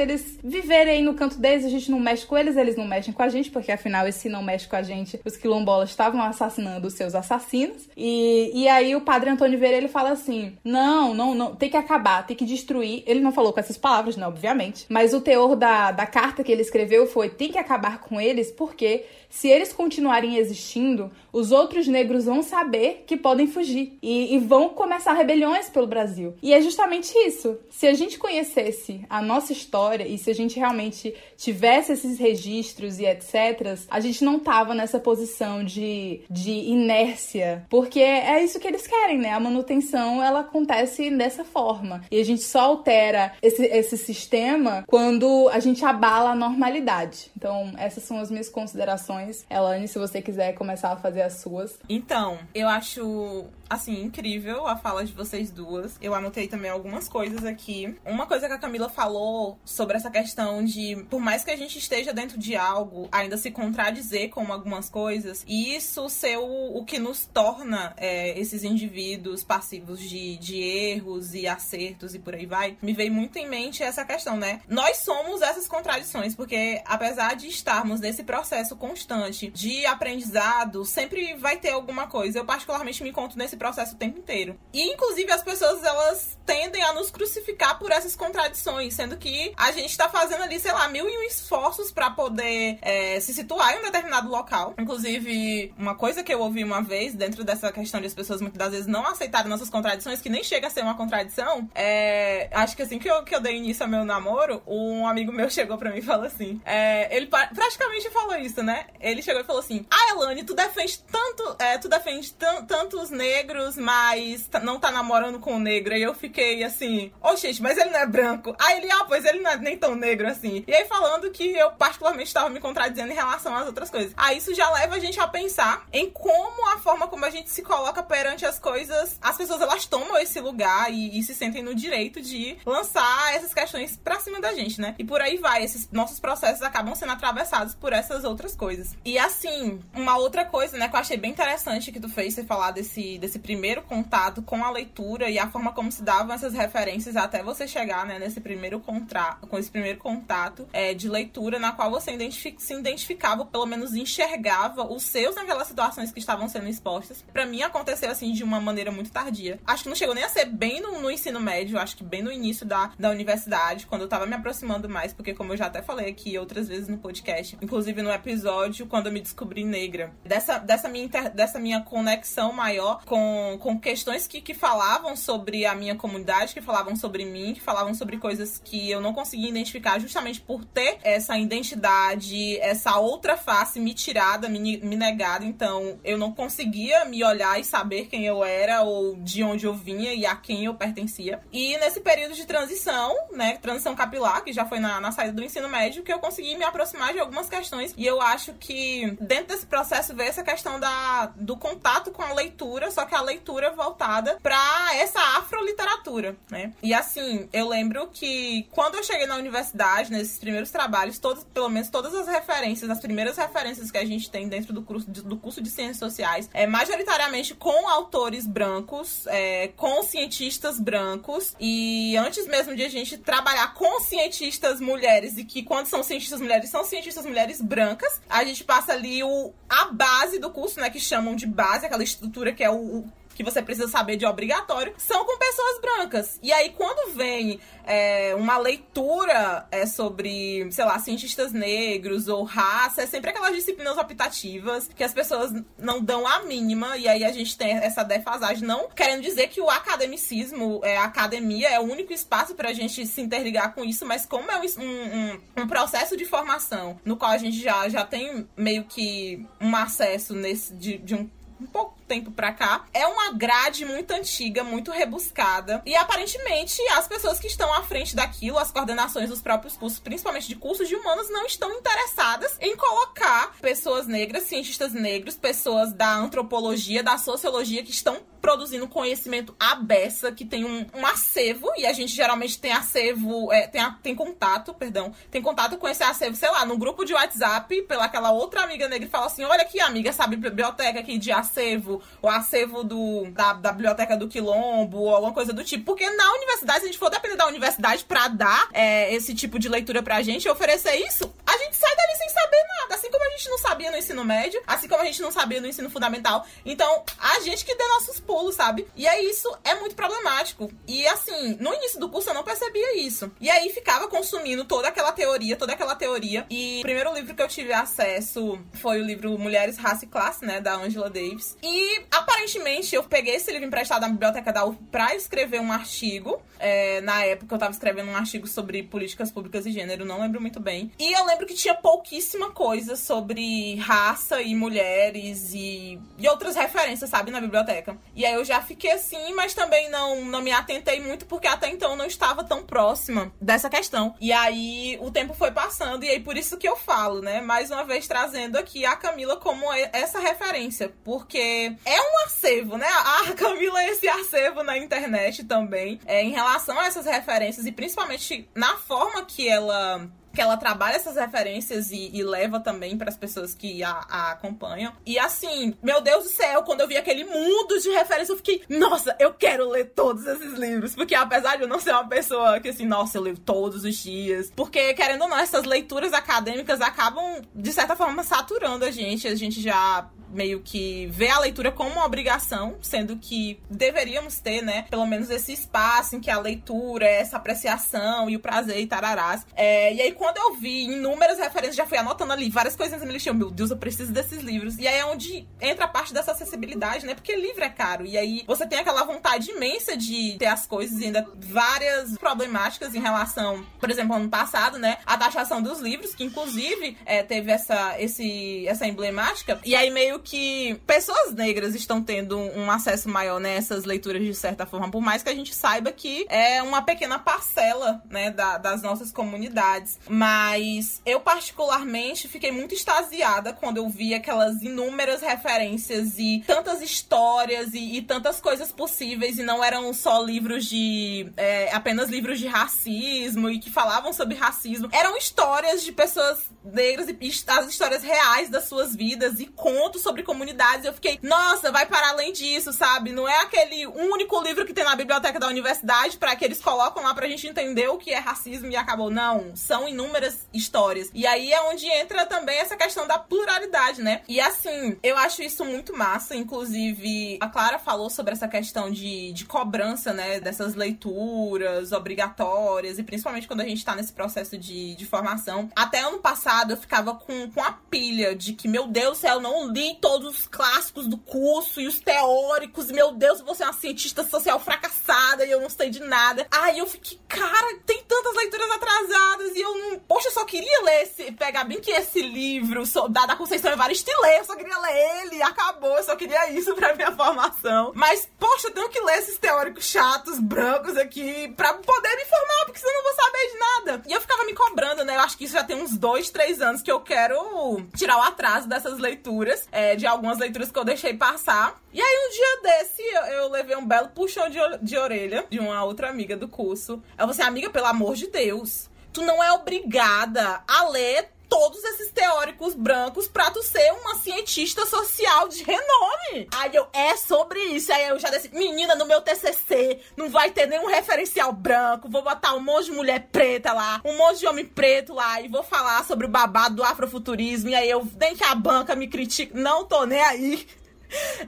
eles viverem aí no canto deles, a gente não mexe com eles, eles não mexem com a gente, porque afinal, esse não mexe com a gente, os quilombolas estavam assassinando os seus assassinos. E, e aí o padre Antônio Vieira, ele fala assim: não, não, não, tem que acabar, tem que destruir. Ele não falou com essas palavras, né, obviamente, mas o teor da, da carta que ele escreveu foi: tem que acabar com eles, porque se eles continuarem existindo, os outros negros vão saber que podem fugir e, e, vão começar rebeliões pelo Brasil. E é justamente isso. Se a gente conhecesse a nossa história e se a gente realmente tivesse esses registros e etc., a gente não tava nessa posição de, de inércia, porque é isso que eles querem, né? A manutenção ela acontece dessa forma e a gente só altera esse, esse sistema quando a gente abala a normalidade. Então, essas são as minhas considerações. Elane, se você quiser começar a fazer as suas. Então, eu acho assim, incrível a fala de vocês duas. Eu anotei também algumas coisas aqui. Uma coisa que a Camila falou sobre essa questão de, por mais que a gente esteja dentro de algo, ainda se contradizer com algumas coisas, e isso ser o, o que nos torna é, esses indivíduos passivos de, de erros e acertos e por aí vai, me veio muito em mente essa questão, né? Nós somos essas contradições, porque apesar de estarmos nesse processo constante de aprendizado, sempre vai ter alguma coisa. Eu particularmente me encontro nesse processo o tempo inteiro. E inclusive as pessoas elas tendem a nos crucificar por essas contradições, sendo que a gente tá fazendo ali, sei lá, mil e um esforços para poder é, se situar em um determinado local. Inclusive, uma coisa que eu ouvi uma vez, dentro dessa questão de as pessoas muitas das vezes não aceitarem nossas contradições, que nem chega a ser uma contradição, é. Acho que assim que eu, que eu dei início ao meu namoro, um amigo meu chegou pra mim e falou assim: é, ele praticamente falou isso, né? Ele chegou e falou assim: Ah, Elane, tu defende tanto. É, tu defende tantos negros, mas não tá namorando com o negro. E eu fiquei assim, ô oh, gente, mas ele não é branco. Aí ele, ah, pois ele não é nem tão negro assim. E aí falando que eu particularmente estava me contradizendo em relação às outras coisas. Aí isso já leva a gente a pensar em como a forma como a gente se coloca perante as coisas, as pessoas elas tomam esse lugar e, e se sentem no direito de lançar essas questões pra cima da gente, né? E por aí vai, esses nossos processos acabam sendo atravessados por essas outras coisas. E assim, uma outra coisa, né, que eu achei bem interessante que tu fez você falar desse, desse primeiro contato com a leitura e a forma como se davam essas referências até você chegar, né, nesse primeiro contrato, com esse primeiro contato é, de leitura na qual você identific, se identificava, pelo menos enxergava os seus naquelas situações que estavam sendo expostas. Para mim aconteceu assim de uma maneira muito tardia. Acho que não chegou nem a ser bem no, no ensino médio, acho que bem no início da, da universidade, quando eu tava me aproximando mais, porque como eu já até falei aqui outras vezes no podcast, inclusive no episódio quando eu me descobri negra, dessa, dessa, minha, inter, dessa minha conexão maior com, com questões que, que falavam sobre a minha comunidade, que falavam sobre mim, que falavam sobre coisas que eu não conseguia identificar justamente por ter essa identidade, essa outra face me tirada, me, me negada. Então eu não conseguia me olhar e saber quem eu era ou de onde eu vinha e a quem eu pertencia. E nesse período de transição, né, transição capilar, que já foi na, na saída do ensino médio, que eu consegui me aproximar de algumas questões. E eu acho que dentro desse processo veio essa questão da, do contato com a leitura, só que a leitura voltada para essa afroliteratura, né? E assim, eu lembro que quando eu cheguei na universidade, nesses primeiros trabalhos, todos, pelo menos todas as referências, as primeiras referências que a gente tem dentro do curso de, do curso de ciências sociais, é majoritariamente com autores brancos, é, com cientistas brancos, e antes mesmo de a gente trabalhar com cientistas mulheres, e que quando são cientistas mulheres, são cientistas mulheres brancas, a gente passa ali o, a base do curso, né, que chamam de base, aquela estrutura que é o que você precisa saber de obrigatório, são com pessoas brancas. E aí, quando vem é, uma leitura é, sobre, sei lá, cientistas negros ou raça, é sempre aquelas disciplinas optativas que as pessoas não dão a mínima, e aí a gente tem essa defasagem, não querendo dizer que o academicismo, é, a academia é o único espaço para a gente se interligar com isso, mas como é um, um, um processo de formação no qual a gente já, já tem meio que um acesso nesse de, de um um pouco tempo pra cá. É uma grade muito antiga, muito rebuscada. E aparentemente as pessoas que estão à frente daquilo, as coordenações dos próprios cursos, principalmente de cursos de humanos, não estão interessadas em colocar pessoas negras, cientistas negros, pessoas da antropologia, da sociologia que estão produzindo conhecimento à beça, que tem um, um acervo, e a gente geralmente tem acervo, é, tem, a, tem contato, perdão, tem contato com esse acervo, sei lá, no grupo de WhatsApp, pela aquela outra amiga negra e fala assim: olha aqui, amiga, sabe, biblioteca aqui de acervo, o acervo do, da, da biblioteca do Quilombo, ou alguma coisa do tipo. Porque na universidade, se a gente for depender da universidade pra dar é, esse tipo de leitura pra gente, oferecer isso, a gente sai dali sem saber nada. Assim como a gente não sabia no ensino médio, assim como a gente não sabia no ensino fundamental. Então, a gente que dê nossos pulos, sabe? E aí isso é muito problemático. E assim, no início do curso eu não percebia isso. E aí ficava consumindo toda aquela teoria, toda aquela teoria. E o primeiro livro que eu tive acesso foi o livro Mulheres, Raça e Classe, né, da Angela Davis. E aparentemente eu peguei esse livro emprestado da biblioteca da UF pra escrever um artigo. É, na época eu tava escrevendo um artigo sobre políticas públicas e gênero, não lembro muito bem. E eu lembro que tinha pouquíssima coisa sobre raça e mulheres e, e outras referências, sabe, na biblioteca. E aí eu já fiquei assim, mas também não, não me atentei muito porque até então não estava tão próxima dessa questão. E aí o tempo foi passando e aí por isso que eu falo, né? Mais uma vez trazendo aqui a Camila como essa referência, porque é um acervo, né? A Camila é esse acervo na internet também, é, em relação a essas referências e principalmente na forma que ela que ela trabalha essas referências e, e leva também para as pessoas que a, a, acompanham. E assim, meu Deus do céu, quando eu vi aquele mundo de referência, eu fiquei, nossa, eu quero ler todos esses livros. Porque apesar de eu não ser uma pessoa que assim, nossa, eu leio todos os dias. Porque, querendo ou não, essas leituras acadêmicas acabam, de certa forma, saturando a gente. A gente já meio que vê a leitura como uma obrigação, sendo que deveríamos ter, né, pelo menos esse espaço em que a leitura, essa apreciação e o prazer e tararás. É, e aí, quando eu vi inúmeras referências, já fui anotando ali várias coisinhas me lixei, meu Deus, eu preciso desses livros. E aí é onde entra a parte dessa acessibilidade, né, porque livro é caro. E aí você tem aquela vontade imensa de ter as coisas e ainda várias problemáticas em relação, por exemplo, ano passado, né, a taxação dos livros, que inclusive é, teve essa, esse, essa emblemática. E aí meio que pessoas negras estão tendo um acesso maior nessas leituras de certa forma, por mais que a gente saiba que é uma pequena parcela, né, da, das nossas comunidades. Mas eu particularmente fiquei muito extasiada quando eu vi aquelas inúmeras referências e tantas histórias e, e tantas coisas possíveis e não eram só livros de é, apenas livros de racismo e que falavam sobre racismo. Eram histórias de pessoas negras e as histórias reais das suas vidas e contos sobre comunidades. Eu fiquei, nossa, vai para além disso, sabe? Não é aquele único livro que tem na biblioteca da universidade para que eles colocam lá pra gente entender o que é racismo e acabou. Não, são inúmeras histórias. E aí é onde entra também essa questão da pluralidade, né? E assim, eu acho isso muito massa. Inclusive, a Clara falou sobre essa questão de, de cobrança, né? Dessas leituras obrigatórias, e principalmente quando a gente tá nesse processo de, de formação. Até ano passado eu ficava com, com a pilha de que, meu Deus do céu, eu não li todos os clássicos do curso e os teóricos. Meu Deus, você é uma cientista social fracassada e eu não sei de nada. Aí eu fiquei, cara, tem tantas leituras atrasadas e eu não. Poxa, eu só queria ler esse. Pegar bem que esse livro da, da Conceição Evaristo e ler. Eu só queria ler ele acabou. Eu só queria isso pra minha formação. Mas, poxa, eu tenho que ler esses teóricos chatos, brancos aqui, pra poder me formar, porque senão eu não vou saber de nada. E eu ficava me cobrando, né? Eu acho que isso já tem uns dois, três anos que eu quero tirar o atraso dessas leituras. É, de algumas leituras que eu deixei passar. E aí, um dia desse, eu, eu levei um belo puxão de, de orelha de uma outra amiga do curso. Ela falou assim: amiga, pelo amor de Deus, tu não é obrigada a ler todos esses teóricos brancos pra tu ser uma cientista social de renome. Aí eu, é sobre isso. Aí eu já disse, menina, no meu TCC não vai ter nenhum referencial branco. Vou botar um monte de mulher preta lá, um monte de homem preto lá e vou falar sobre o babado do afrofuturismo. E aí eu, nem que a banca me critique, não tô nem aí.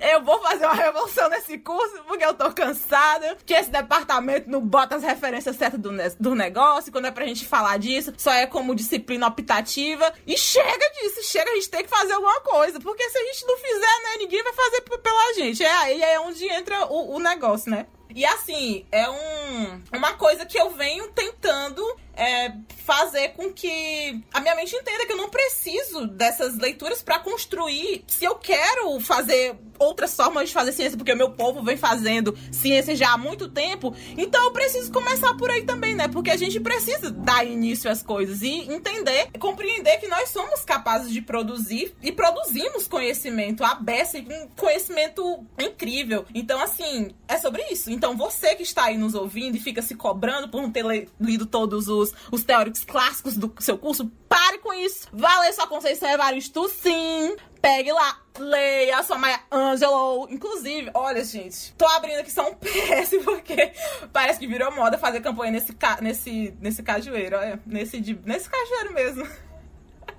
Eu vou fazer uma revolução nesse curso porque eu tô cansada. Que esse departamento não bota as referências certas do, do negócio. Quando é pra gente falar disso, só é como disciplina optativa. E chega disso, chega, a gente tem que fazer alguma coisa. Porque se a gente não fizer, né, ninguém vai fazer pela gente. É aí é onde entra o, o negócio, né? E assim, é um, uma coisa que eu venho tentando é, fazer com que a minha mente entenda que eu não preciso dessas leituras para construir. Se eu quero fazer outras formas de fazer ciência, porque o meu povo vem fazendo ciência já há muito tempo, então eu preciso começar por aí também, né? Porque a gente precisa dar início às coisas e entender, compreender que nós somos capazes de produzir e produzimos conhecimento aberto, um conhecimento incrível. Então, assim, é sobre isso. Então, você que está aí nos ouvindo e fica se cobrando por não ter lido todos os os, os teóricos clássicos do seu curso, pare com isso. Vá ler sua Conceição Evaristo, sim. Pegue lá, leia a sua Maya Angelou. Inclusive, olha, gente, tô abrindo aqui só um PS, porque parece que virou moda fazer campanha nesse, nesse, nesse cajueiro, olha. Nesse, nesse cajueiro mesmo.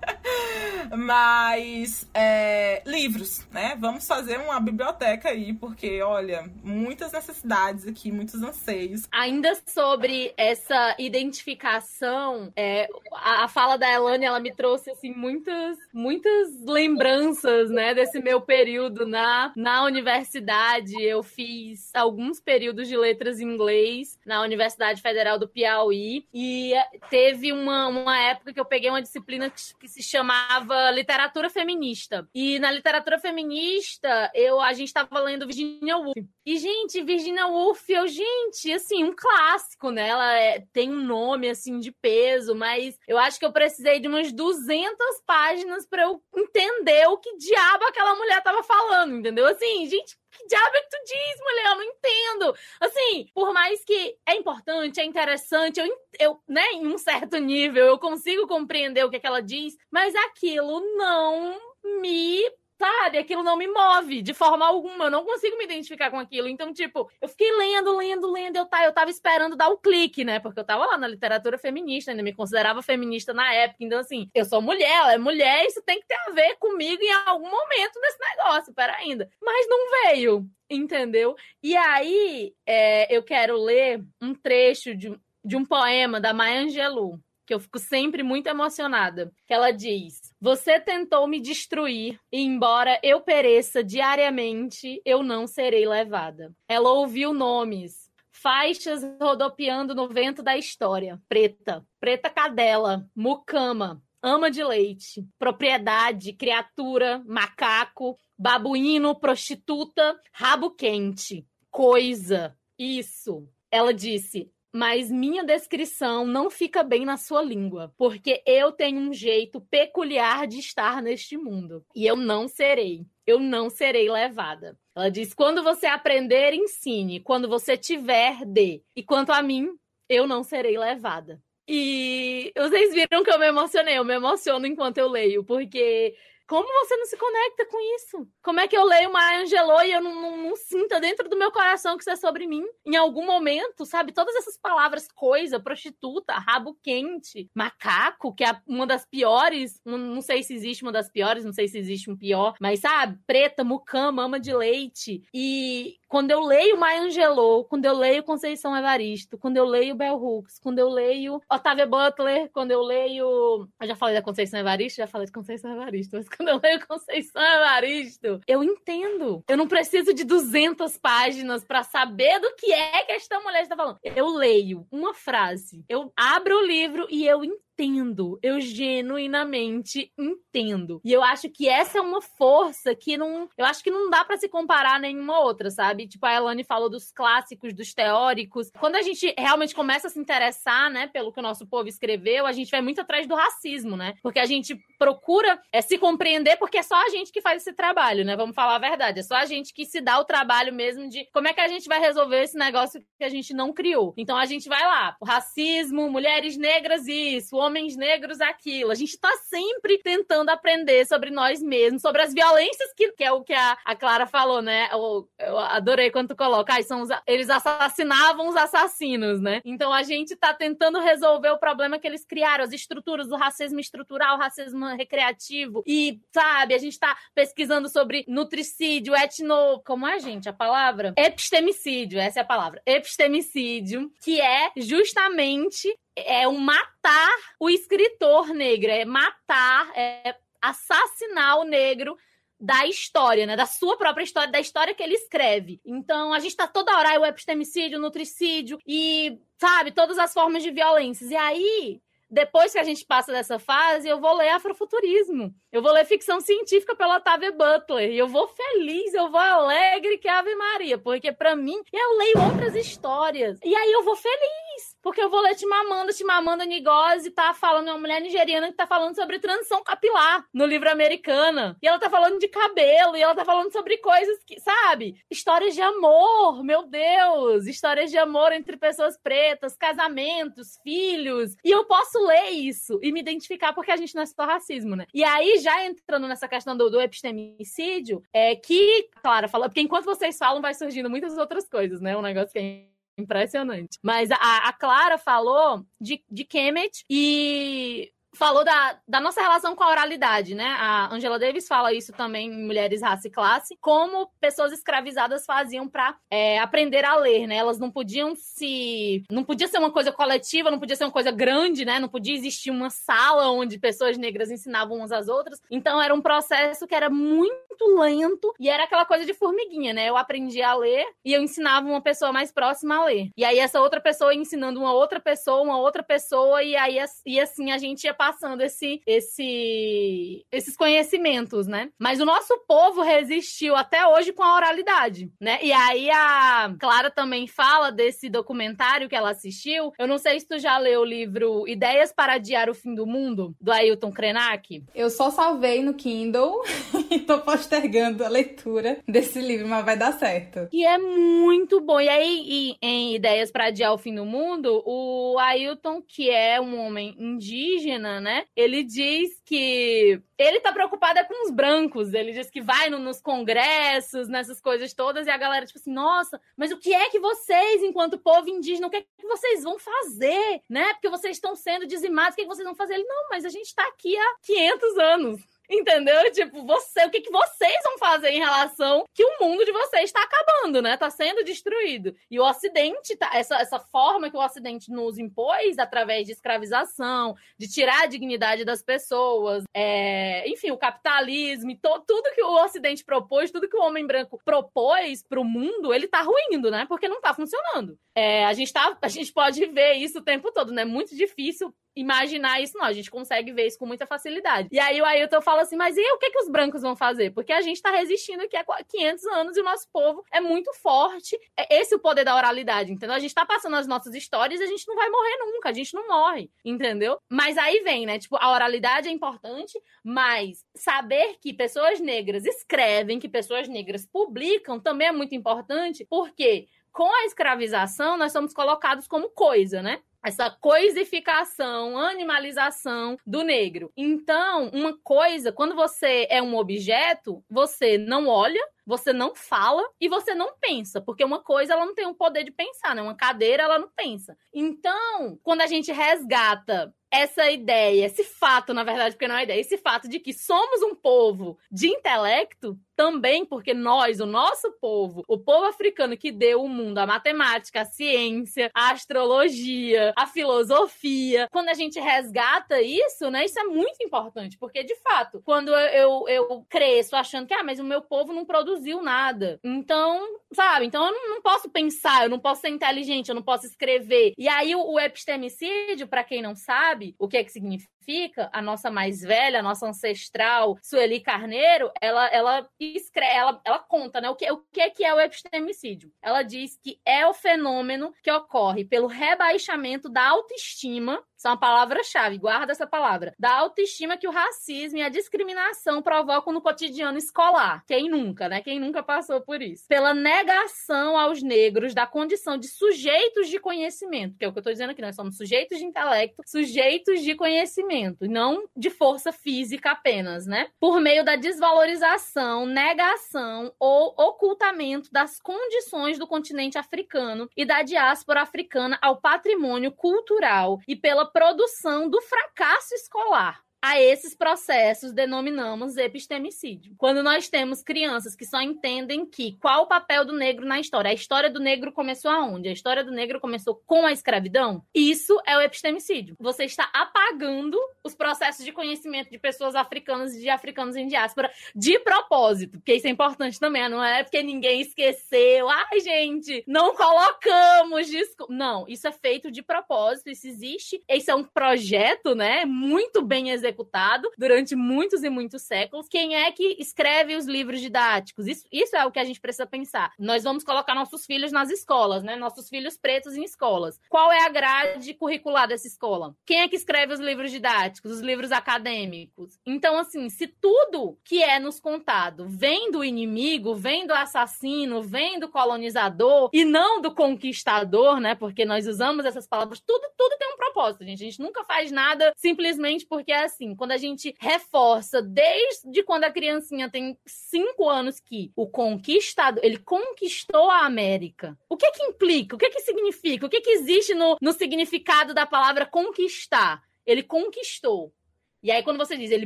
Mas é, livros, né? Vamos fazer uma biblioteca aí, porque, olha, muitas necessidades aqui, muitos anseios. Ainda sobre essa identificação, é, a, a, fala da Elane, ela me trouxe, assim, muitas, muitas lembranças, né? Desse meu período na, na universidade. Eu fiz alguns períodos de letras em inglês na Universidade Federal do Piauí e teve uma, uma época que eu peguei uma disciplina que se chamava Literatura Feminista. E na literatura feminista, eu a gente estava lendo Virginia Woolf. E, gente, Virginia Woolf, eu, gente, assim, um clássico, né? Ela é, tem um nome, assim, de peso, mas eu acho que eu precisei de umas 200 páginas para eu entender o que diabo aquela mulher tava falando, entendeu? Assim, gente, Que diabo é que tu diz, mulher? Eu não entendo. Assim, por mais que é importante, é interessante, eu, eu né, em um certo nível, eu consigo compreender o que, é que ela diz, mas aquilo não me sabe? Aquilo não me move de forma alguma. Eu não consigo me identificar com aquilo. Então, tipo, eu fiquei lendo, lendo, lendo. Eu, tá, eu tava esperando dar o um clique, né? Porque eu tava lá na literatura feminista, ainda me considerava feminista na época. Então, assim, eu sou mulher, é mulher, isso tem que ter a ver comigo em algum momento nesse negócio, pera ainda. Mas não veio, entendeu? E aí, é, eu quero ler um trecho de, de um poema da Maya Angelou que eu fico sempre muito emocionada, que ela diz: "Você tentou me destruir e embora eu pereça diariamente, eu não serei levada." Ela ouviu nomes, faixas rodopiando no vento da história: preta, preta cadela, mucama, ama de leite, propriedade, criatura, macaco, babuíno, prostituta, rabo quente, coisa. Isso. Ela disse: mas minha descrição não fica bem na sua língua, porque eu tenho um jeito peculiar de estar neste mundo e eu não serei. Eu não serei levada. Ela diz: quando você aprender, ensine. Quando você tiver, dê. E quanto a mim, eu não serei levada. E vocês viram que eu me emocionei. Eu me emociono enquanto eu leio, porque como você não se conecta com isso? Como é que eu leio uma Angelou e eu não, não, não dentro do meu coração que isso é sobre mim? Em algum momento, sabe? Todas essas palavras, coisa, prostituta, rabo quente, macaco, que é uma das piores. Não, não sei se existe uma das piores, não sei se existe um pior, mas sabe? Preta, mucama, ama de leite. E quando eu leio Maya Angelou, quando eu leio Conceição Evaristo, quando eu leio Bell Hooks, quando eu leio Octavia Butler, quando eu leio. Eu já falei da Conceição Evaristo, já falei de Conceição Evaristo, mas quando eu leio Conceição Evaristo, eu entendo. Eu não preciso de 200 páginas para saber do que é que esta mulher está falando. Eu leio uma frase, eu abro o livro e eu entendo entendo, eu genuinamente entendo. E eu acho que essa é uma força que não, eu acho que não dá para se comparar a nenhuma outra, sabe? Tipo a Elane falou dos clássicos, dos teóricos. Quando a gente realmente começa a se interessar, né, pelo que o nosso povo escreveu, a gente vai muito atrás do racismo, né? Porque a gente procura é, se compreender porque é só a gente que faz esse trabalho, né? Vamos falar a verdade, é só a gente que se dá o trabalho mesmo de como é que a gente vai resolver esse negócio que a gente não criou. Então a gente vai lá, racismo, mulheres negras isso, homens negros aquilo. A gente tá sempre tentando aprender sobre nós mesmos, sobre as violências que, que é o que a, a Clara falou, né? Eu, eu adorei quando tu coloca, aí são os, eles assassinavam os assassinos, né? Então a gente tá tentando resolver o problema que eles criaram, as estruturas do racismo estrutural, racismo recreativo. E, sabe, a gente tá pesquisando sobre nutricídio, etno. Como é, gente, a palavra? Epistemicídio, essa é a palavra. Epistemicídio, que é justamente é o matar o escritor negro, é matar, é assassinar o negro da história, né? Da sua própria história, da história que ele escreve. Então, a gente tá toda hora aí o epistemicídio, o nutricídio e, sabe, todas as formas de violências. E aí, depois que a gente passa dessa fase, eu vou ler afrofuturismo. Eu vou ler ficção científica pela Octavia Butler. E eu vou feliz, eu vou alegre que Ave Maria. Porque, para mim, eu leio outras histórias. E aí eu vou feliz. Porque eu vou ler Timamanda, Timamanda Ngozi tá falando, é uma mulher nigeriana que tá falando sobre transição capilar no livro Americana. E ela tá falando de cabelo, e ela tá falando sobre coisas que, sabe? Histórias de amor, meu Deus! Histórias de amor entre pessoas pretas, casamentos, filhos. E eu posso ler isso e me identificar porque a gente não é só racismo, né? E aí, já entrando nessa questão do, do epistemicídio, é que, Clara falou, porque enquanto vocês falam, vai surgindo muitas outras coisas, né? Um negócio que é impressionante. Mas a, a Clara falou de, de Kemet e falou da, da nossa relação com a oralidade, né? A Angela Davis fala isso também em Mulheres, Raça e Classe, como pessoas escravizadas faziam para é, aprender a ler, né? Elas não podiam se. Não podia ser uma coisa coletiva, não podia ser uma coisa grande, né? Não podia existir uma sala onde pessoas negras ensinavam umas às outras. Então era um processo que era muito lento e era aquela coisa de formiguinha, né? Eu aprendi a ler e eu ensinava uma pessoa mais próxima a ler. E aí essa outra pessoa ensinando uma outra pessoa, uma outra pessoa, e aí e assim a gente ia passando esse, esse, esses conhecimentos, né? Mas o nosso povo resistiu até hoje com a oralidade, né? E aí a Clara também fala desse documentário que ela assistiu. Eu não sei se tu já leu o livro Ideias para Adiar o Fim do Mundo, do Ailton Krenak. Eu só salvei no Kindle e tô postergando a leitura desse livro, mas vai dar certo. E é muito bom. E aí, e, em Ideias para Adiar o Fim do Mundo, o Ailton, que é um homem indígena, né? Ele diz que ele tá preocupado é com os brancos. Ele diz que vai no, nos congressos, nessas coisas todas, e a galera, tipo assim, nossa, mas o que é que vocês, enquanto povo indígena, o que é que vocês vão fazer, né? Porque vocês estão sendo dizimados, o que, é que vocês vão fazer? Ele, não, mas a gente tá aqui há 500 anos. Entendeu? Tipo, você, o que, que vocês vão fazer em relação que o mundo de vocês está acabando, né? Está sendo destruído. E o Ocidente, tá, essa, essa forma que o Ocidente nos impôs através de escravização, de tirar a dignidade das pessoas, é, enfim, o capitalismo, to, tudo que o Ocidente propôs, tudo que o homem branco propôs para o mundo, ele está ruindo, né? Porque não está funcionando. É, a, gente tá, a gente pode ver isso o tempo todo, né? Muito difícil imaginar isso, não. A gente consegue ver isso com muita facilidade. E aí o Ailton fala assim, mas e o que, que os brancos vão fazer? Porque a gente tá resistindo aqui há 500 anos e o nosso povo é muito forte. É esse o poder da oralidade, entendeu? A gente tá passando as nossas histórias e a gente não vai morrer nunca, a gente não morre, entendeu? Mas aí vem, né? Tipo, a oralidade é importante, mas saber que pessoas negras escrevem, que pessoas negras publicam também é muito importante, porque com a escravização nós somos colocados como coisa, né? Essa coisificação, animalização do negro. Então, uma coisa, quando você é um objeto, você não olha, você não fala e você não pensa, porque uma coisa ela não tem o poder de pensar, né? Uma cadeira ela não pensa. Então, quando a gente resgata essa ideia, esse fato, na verdade, porque não é ideia, esse fato de que somos um povo de intelecto, também porque nós, o nosso povo, o povo africano que deu o mundo, a matemática, a ciência, a astrologia, a filosofia, quando a gente resgata isso, né, isso é muito importante, porque de fato, quando eu, eu, eu cresço achando que, ah, mas o meu povo não produziu nada, então, sabe, então eu não, não posso pensar, eu não posso ser inteligente, eu não posso escrever. E aí o, o epistemicídio, para quem não sabe o que é que significa, significa, a nossa mais velha, a nossa ancestral, Sueli Carneiro, ela, ela escreve, ela, ela conta, né? O que, o que é que é o epistemicídio? Ela diz que é o fenômeno que ocorre pelo rebaixamento da autoestima são é uma palavra-chave, guarda essa palavra. Da autoestima que o racismo e a discriminação provocam no cotidiano escolar. Quem nunca, né? Quem nunca passou por isso? Pela negação aos negros da condição de sujeitos de conhecimento, que é o que eu estou dizendo aqui, nós somos sujeitos de intelecto, sujeitos de conhecimento, não de força física apenas, né? Por meio da desvalorização, negação ou ocultamento das condições do continente africano e da diáspora africana ao patrimônio cultural e pela produção do fracasso escolar a esses processos denominamos epistemicídio. Quando nós temos crianças que só entendem que qual o papel do negro na história? A história do negro começou aonde? A história do negro começou com a escravidão? Isso é o epistemicídio. Você está apagando os processos de conhecimento de pessoas africanas e de africanos em diáspora de propósito, porque isso é importante também, não é porque ninguém esqueceu. Ai, gente, não colocamos desculpa. Não, isso é feito de propósito, isso existe. Esse é um projeto, né, muito bem executado executado durante muitos e muitos séculos. Quem é que escreve os livros didáticos? Isso, isso é o que a gente precisa pensar. Nós vamos colocar nossos filhos nas escolas, né? Nossos filhos pretos em escolas. Qual é a grade curricular dessa escola? Quem é que escreve os livros didáticos, os livros acadêmicos? Então, assim, se tudo que é nos contado vem do inimigo, vem do assassino, vem do colonizador e não do conquistador, né? Porque nós usamos essas palavras, tudo, tudo tem um propósito, gente. A gente nunca faz nada simplesmente porque é assim assim, quando a gente reforça desde quando a criancinha tem cinco anos que o conquistado, ele conquistou a América. O que que implica? O que que significa? O que que existe no, no significado da palavra conquistar? Ele conquistou. E aí, quando você diz, ele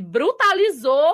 brutalizou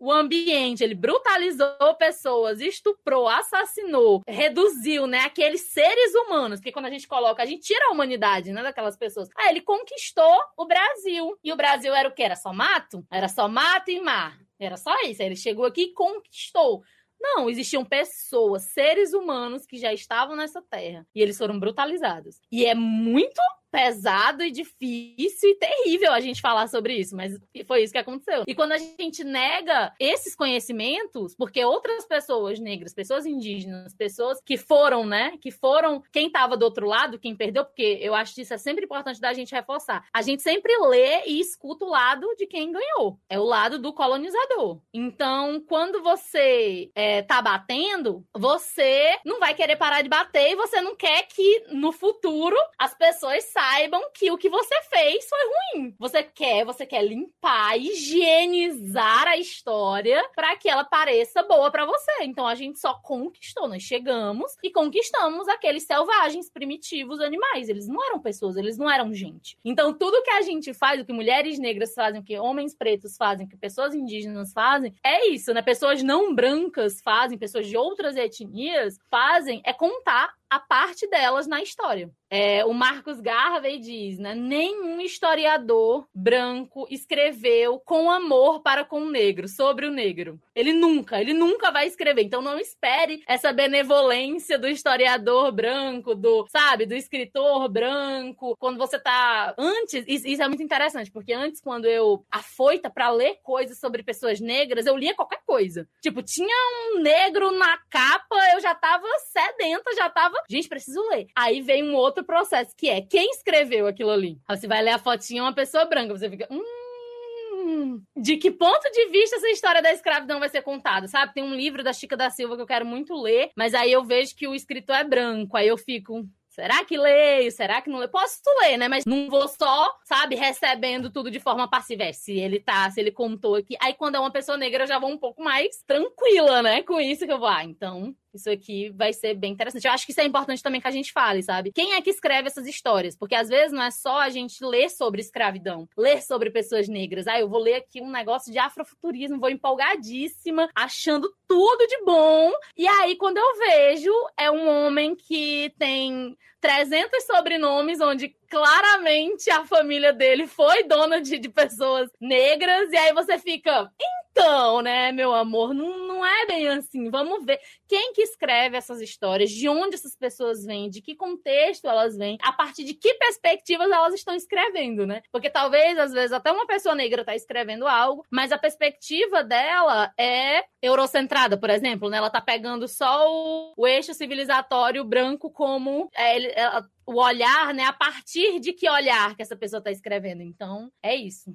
o ambiente, ele brutalizou pessoas, estuprou, assassinou, reduziu, né, aqueles seres humanos, que quando a gente coloca, a gente tira a humanidade, né, daquelas pessoas. Ah, ele conquistou o Brasil. E o Brasil era o quê? Era só mato? Era só mato e mar. Era só isso. Aí ele chegou aqui e conquistou. Não, existiam pessoas, seres humanos que já estavam nessa terra e eles foram brutalizados. E é muito pesado e difícil e terrível a gente falar sobre isso, mas foi isso que aconteceu. E quando a gente nega esses conhecimentos, porque outras pessoas negras, pessoas indígenas, pessoas que foram, né, que foram quem estava do outro lado, quem perdeu, porque eu acho que isso é sempre importante da gente reforçar. A gente sempre lê e escuta o lado de quem ganhou. É o lado do colonizador. Então, quando você é, tá batendo, você não vai querer parar de bater e você não quer que no futuro as pessoas saibam que o que você fez foi ruim. Você quer, você quer limpar, higienizar a história para que ela pareça boa para você. Então a gente só conquistou, nós chegamos e conquistamos aqueles selvagens primitivos animais. Eles não eram pessoas, eles não eram gente. Então tudo que a gente faz, o que mulheres negras fazem, o que homens pretos fazem, o que pessoas indígenas fazem, é isso, né? Pessoas não brancas fazem, pessoas de outras etnias fazem, é contar a parte delas na história. É, o Marcos Garvey diz, né? Nenhum historiador branco escreveu com amor para com o negro, sobre o negro. Ele nunca, ele nunca vai escrever. Então não espere essa benevolência do historiador branco, do, sabe, do escritor branco. Quando você tá antes, isso é muito interessante, porque antes quando eu afoita para ler coisas sobre pessoas negras, eu lia qualquer coisa. Tipo, tinha um negro na capa, eu já tava sedenta, já tava gente, preciso ler. Aí vem um outro processo, que é quem escreveu aquilo ali. Você vai ler a fotinha, uma pessoa branca, você fica. Hum, de que ponto de vista essa história da escravidão vai ser contada, sabe? Tem um livro da Chica da Silva que eu quero muito ler, mas aí eu vejo que o escritor é branco, aí eu fico, Será que leio? Será que não leio? Posso ler, né? Mas não vou só, sabe, recebendo tudo de forma passiva. É, se ele tá, se ele contou aqui. Aí quando é uma pessoa negra, eu já vou um pouco mais tranquila, né? Com isso que eu vou. Ah, então isso aqui vai ser bem interessante. Eu acho que isso é importante também que a gente fale, sabe? Quem é que escreve essas histórias? Porque às vezes não é só a gente ler sobre escravidão, ler sobre pessoas negras. Ah, eu vou ler aqui um negócio de afrofuturismo, vou empolgadíssima, achando tudo de bom. E aí, quando eu vejo, é um homem que tem 300 sobrenomes, onde claramente a família dele foi dona de, de pessoas negras, e aí você fica, então, né, meu amor, não, não é bem assim. Vamos ver quem que escreve essas histórias, de onde essas pessoas vêm, de que contexto elas vêm, a partir de que perspectivas elas estão escrevendo, né? Porque talvez, às vezes, até uma pessoa negra está escrevendo algo, mas a perspectiva dela é eurocentrada, por exemplo, né? Ela tá pegando só o, o eixo civilizatório branco como é, ela, o olhar, né? A partir de que olhar que essa pessoa está escrevendo. Então, é isso.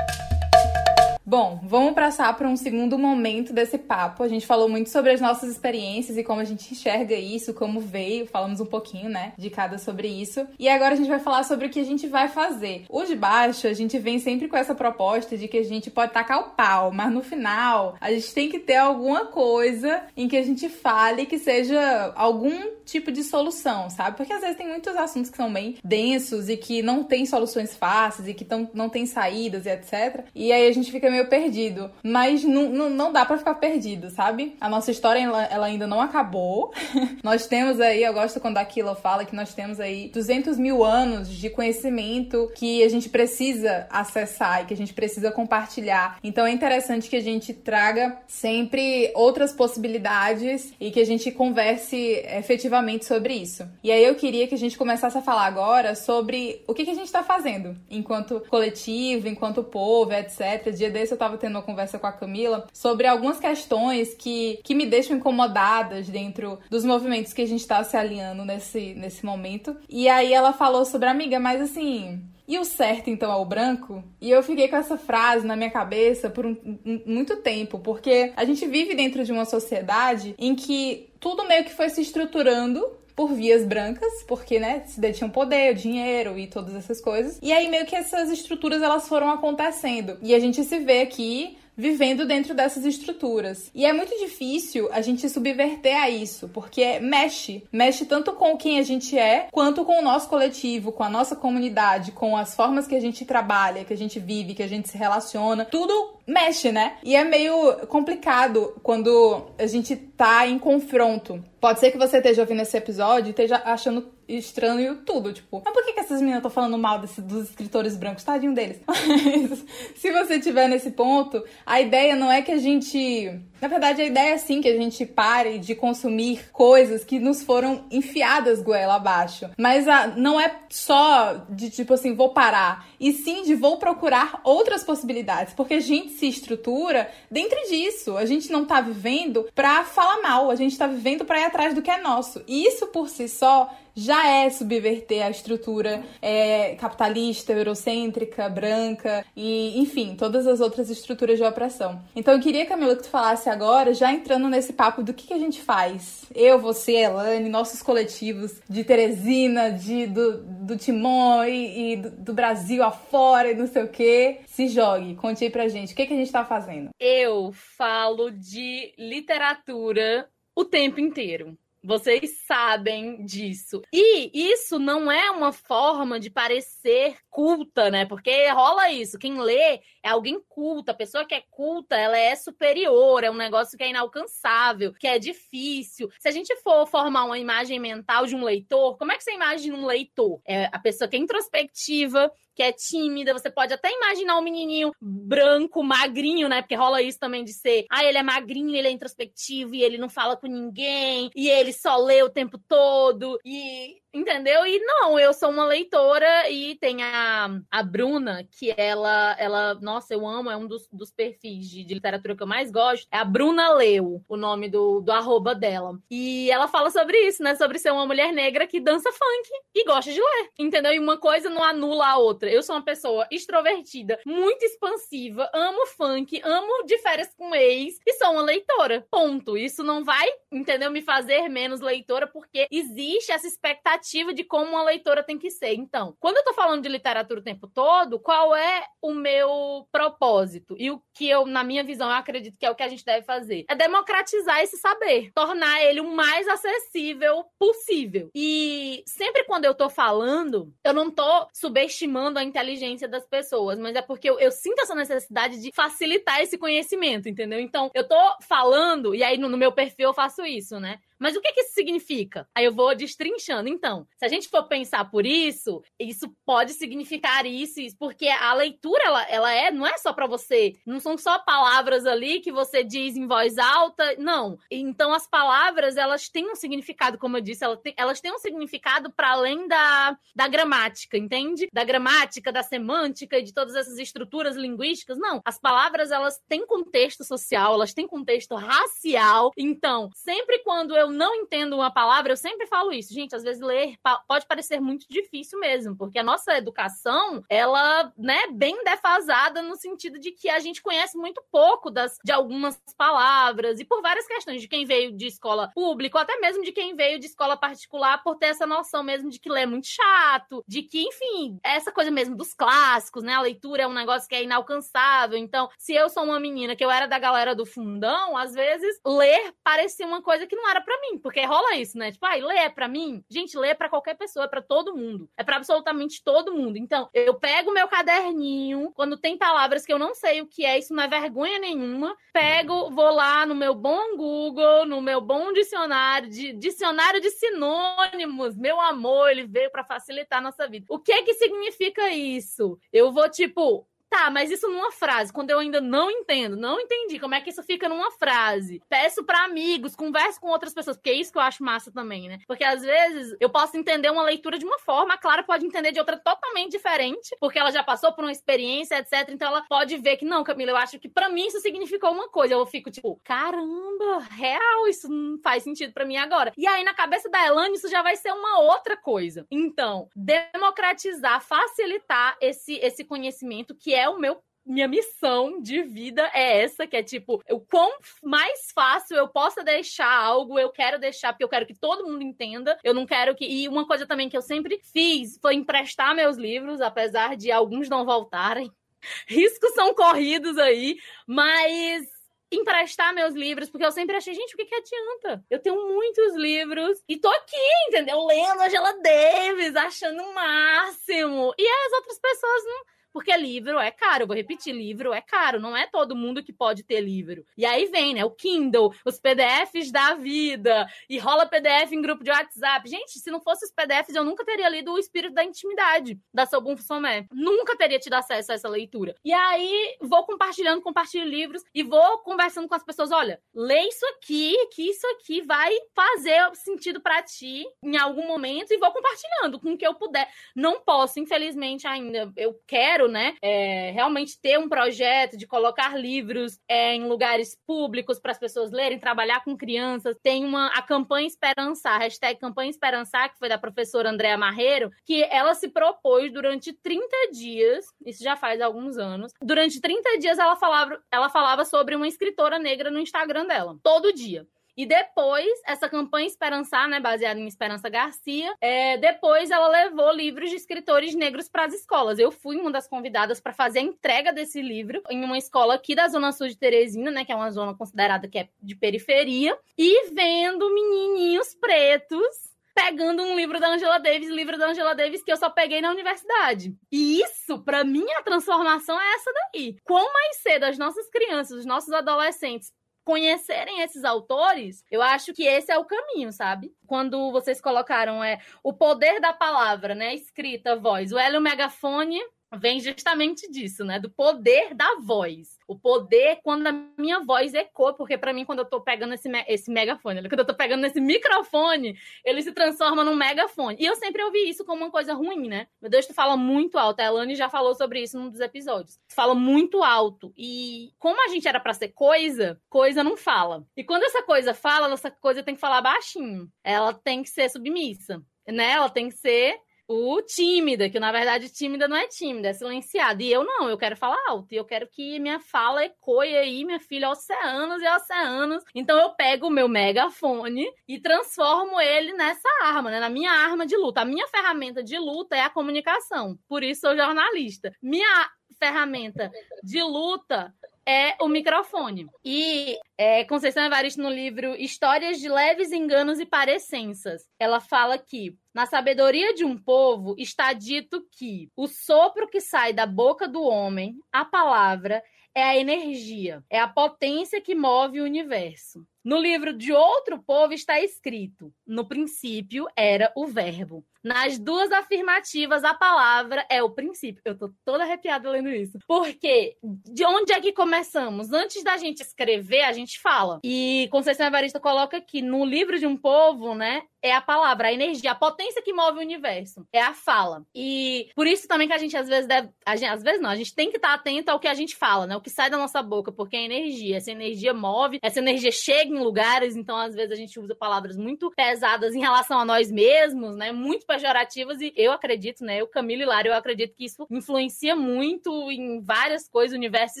Bom, vamos passar para um segundo momento desse papo. A gente falou muito sobre as nossas experiências e como a gente enxerga isso, como veio, falamos um pouquinho, né, de cada sobre isso. E agora a gente vai falar sobre o que a gente vai fazer. O de baixo, a gente vem sempre com essa proposta de que a gente pode tacar o pau, mas no final a gente tem que ter alguma coisa em que a gente fale que seja algum tipo de solução, sabe? Porque às vezes tem muitos assuntos que são bem densos e que não tem soluções fáceis e que tão, não tem saídas e etc. E aí a gente fica meio perdido. Mas não, não, não dá para ficar perdido, sabe? A nossa história ela, ela ainda não acabou. nós temos aí, eu gosto quando a Aquila fala que nós temos aí 200 mil anos de conhecimento que a gente precisa acessar e que a gente precisa compartilhar. Então é interessante que a gente traga sempre outras possibilidades e que a gente converse efetivamente sobre isso. E aí eu queria que a gente começasse a falar agora sobre o que, que a gente está fazendo enquanto coletivo, enquanto povo, etc. Dia desse eu estava tendo uma conversa com a Camila sobre algumas questões que, que me deixam incomodadas dentro dos movimentos que a gente está se alinhando nesse, nesse momento. E aí ela falou sobre, amiga, mas assim, e o certo, então, é o branco? E eu fiquei com essa frase na minha cabeça por um, um, muito tempo, porque a gente vive dentro de uma sociedade em que tudo meio que foi se estruturando por vias brancas, porque, né, se detinham poder, dinheiro e todas essas coisas. E aí meio que essas estruturas elas foram acontecendo. E a gente se vê aqui vivendo dentro dessas estruturas. E é muito difícil a gente subverter a isso, porque mexe, mexe tanto com quem a gente é, quanto com o nosso coletivo, com a nossa comunidade, com as formas que a gente trabalha, que a gente vive, que a gente se relaciona. Tudo mexe, né? E é meio complicado quando a gente tá em confronto. Pode ser que você esteja ouvindo esse episódio e esteja achando estranho tudo, tipo, mas por que, que essas meninas estão falando mal desse, dos escritores brancos? Tadinho deles. Mas, se você tiver nesse ponto, a ideia não é que a gente. Na verdade, a ideia é sim que a gente pare de consumir coisas que nos foram enfiadas goela abaixo. Mas a, não é só de tipo assim, vou parar. E sim de vou procurar outras possibilidades. Porque a gente se estrutura dentro disso. A gente não tá vivendo pra falar mal. A gente tá vivendo pra ir atrás do que é nosso. E isso por si só já é subverter a estrutura é, capitalista, eurocêntrica, branca e, enfim, todas as outras estruturas de opressão. Então eu queria, Camila, que tu falasse agora, já entrando nesse papo do que, que a gente faz. Eu, você, Elane, nossos coletivos de Teresina, de, do, do Timon e, e do, do, Brasil afora e não sei o que. Se jogue, conte aí pra gente. O que, que a gente tá fazendo? Eu falo de literatura o tempo inteiro. Vocês sabem disso. E isso não é uma forma de parecer culta, né? Porque rola isso. Quem lê é alguém culta. A pessoa que é culta, ela é superior. É um negócio que é inalcançável, que é difícil. Se a gente for formar uma imagem mental de um leitor, como é que você imagina um leitor? É a pessoa que é introspectiva, que é tímida. Você pode até imaginar um menininho branco, magrinho, né? Porque rola isso também de ser, ah, ele é magrinho, ele é introspectivo e ele não fala com ninguém e ele só lê o tempo todo e Entendeu? E não, eu sou uma leitora e tem a, a Bruna, que ela, ela, nossa, eu amo, é um dos, dos perfis de, de literatura que eu mais gosto. É a Bruna Leu, o nome do, do arroba dela. E ela fala sobre isso, né? Sobre ser uma mulher negra que dança funk e gosta de ler, entendeu? E uma coisa não anula a outra. Eu sou uma pessoa extrovertida, muito expansiva, amo funk, amo de férias com ex e sou uma leitora. Ponto. Isso não vai, entendeu? Me fazer menos leitora porque existe essa expectativa expectativa de como uma leitora tem que ser. Então, quando eu tô falando de literatura o tempo todo, qual é o meu propósito? E o que eu, na minha visão, acredito que é o que a gente deve fazer? É democratizar esse saber, tornar ele o mais acessível possível. E sempre quando eu tô falando, eu não tô subestimando a inteligência das pessoas, mas é porque eu, eu sinto essa necessidade de facilitar esse conhecimento, entendeu? Então, eu tô falando, e aí no, no meu perfil eu faço isso, né? Mas o que, que isso significa? Aí eu vou destrinchando. Então, se a gente for pensar por isso, isso pode significar isso, porque a leitura, ela, ela é, não é só para você, não são só palavras ali que você diz em voz alta, não. Então, as palavras, elas têm um significado, como eu disse, elas têm, elas têm um significado para além da, da gramática, entende? Da gramática, da semântica e de todas essas estruturas linguísticas. Não, as palavras, elas têm contexto social, elas têm contexto racial. Então, sempre quando eu não entendo uma palavra, eu sempre falo isso. Gente, às vezes ler pode parecer muito difícil mesmo, porque a nossa educação, ela, né, bem defasada no sentido de que a gente conhece muito pouco das, de algumas palavras e por várias questões de quem veio de escola pública, ou até mesmo de quem veio de escola particular, por ter essa noção mesmo de que ler é muito chato, de que, enfim, essa coisa mesmo dos clássicos, né? A leitura é um negócio que é inalcançável. Então, se eu sou uma menina que eu era da galera do fundão, às vezes ler parecia uma coisa que não era para mim, porque rola isso, né? Tipo, ai, ler é pra mim. Gente, ler é pra qualquer pessoa, é pra todo mundo. É pra absolutamente todo mundo. Então, eu pego meu caderninho, quando tem palavras que eu não sei o que é, isso não é vergonha nenhuma. Pego, vou lá no meu bom Google, no meu bom dicionário, de, dicionário de sinônimos. Meu amor, ele veio para facilitar a nossa vida. O que é que significa isso? Eu vou, tipo, Tá, mas isso numa frase, quando eu ainda não entendo, não entendi como é que isso fica numa frase. Peço para amigos, converso com outras pessoas, porque é isso que eu acho massa também, né? Porque às vezes eu posso entender uma leitura de uma forma, a Clara pode entender de outra totalmente diferente, porque ela já passou por uma experiência, etc. Então ela pode ver que, não, Camila, eu acho que para mim isso significou uma coisa. Eu fico tipo, caramba, real, isso não faz sentido para mim agora. E aí na cabeça da Elane isso já vai ser uma outra coisa. Então, democratizar, facilitar esse, esse conhecimento que é é o meu minha missão de vida é essa, que é tipo, o quão mais fácil eu possa deixar algo, eu quero deixar, porque eu quero que todo mundo entenda. Eu não quero que. E uma coisa também que eu sempre fiz foi emprestar meus livros, apesar de alguns não voltarem. Riscos são corridos aí, mas emprestar meus livros, porque eu sempre achei, gente, o que, que adianta? Eu tenho muitos livros e tô aqui, entendeu? Lendo Angela Davis, achando o máximo. E as outras pessoas não porque livro é caro. Eu vou repetir, livro é caro. Não é todo mundo que pode ter livro. E aí vem, né? O Kindle, os PDFs da vida, e rola PDF em grupo de WhatsApp. Gente, se não fosse os PDFs, eu nunca teria lido O Espírito da Intimidade, da Sobun Somé. Nunca teria tido acesso a essa leitura. E aí, vou compartilhando, compartilho livros e vou conversando com as pessoas. Olha, lê isso aqui, que isso aqui vai fazer sentido para ti em algum momento e vou compartilhando com o que eu puder. Não posso, infelizmente, ainda. Eu quero, né, é, realmente ter um projeto de colocar livros é, em lugares públicos para as pessoas lerem, trabalhar com crianças. Tem uma a campanha Esperançar, a hashtag campanha Esperançar, que foi da professora Andréa Marreiro, que ela se propôs durante 30 dias, isso já faz alguns anos, durante 30 dias ela falava, ela falava sobre uma escritora negra no Instagram dela, todo dia. E depois, essa campanha Esperançar, né, baseada em Esperança Garcia, é, depois ela levou livros de escritores negros para as escolas. Eu fui uma das convidadas para fazer a entrega desse livro em uma escola aqui da Zona Sul de Teresina, né, que é uma zona considerada que é de periferia, e vendo menininhos pretos pegando um livro da Angela Davis, livro da Angela Davis que eu só peguei na universidade. E isso, para mim, a transformação é essa daí. Quão mais cedo as nossas crianças, os nossos adolescentes conhecerem esses autores, eu acho que esse é o caminho, sabe? Quando vocês colocaram é o poder da palavra, né, escrita, voz, o Hélio Megafone vem justamente disso, né? Do poder da voz. O poder quando a minha voz ecoa, porque para mim, quando eu tô pegando esse, esse megafone, quando eu tô pegando esse microfone, ele se transforma num megafone. E eu sempre ouvi isso como uma coisa ruim, né? Meu Deus, tu fala muito alto. A Elane já falou sobre isso num dos episódios. Tu fala muito alto. E como a gente era para ser coisa, coisa não fala. E quando essa coisa fala, essa coisa tem que falar baixinho. Ela tem que ser submissa, né? Ela tem que ser o tímida, que na verdade tímida não é tímida, é silenciada. E eu não, eu quero falar alto. E eu quero que minha fala ecoe aí, minha filha, oceanos e oceanos. Então eu pego o meu megafone e transformo ele nessa arma, né? Na minha arma de luta. A minha ferramenta de luta é a comunicação. Por isso sou jornalista. Minha ferramenta de luta é o microfone. E é, Conceição Evaristo, no livro Histórias de Leves Enganos e Parecenças, ela fala que na sabedoria de um povo está dito que o sopro que sai da boca do homem, a palavra, é a energia, é a potência que move o universo. No livro de outro povo está escrito: no princípio era o verbo. Nas duas afirmativas, a palavra é o princípio. Eu tô toda arrepiada lendo isso. Porque de onde é que começamos? Antes da gente escrever, a gente fala. E Conceição Evarista coloca aqui no livro de um povo, né? É a palavra, a energia, a potência que move o universo. É a fala. E por isso também que a gente às vezes deve. Gente, às vezes não, a gente tem que estar atento ao que a gente fala, né? O que sai da nossa boca, porque é energia. Essa energia move, essa energia chega em lugares, então às vezes a gente usa palavras muito pesadas em relação a nós mesmos, né? Muito pejorativas e eu acredito, né? Eu, Camila Hilário, eu acredito que isso influencia muito em várias coisas, o universo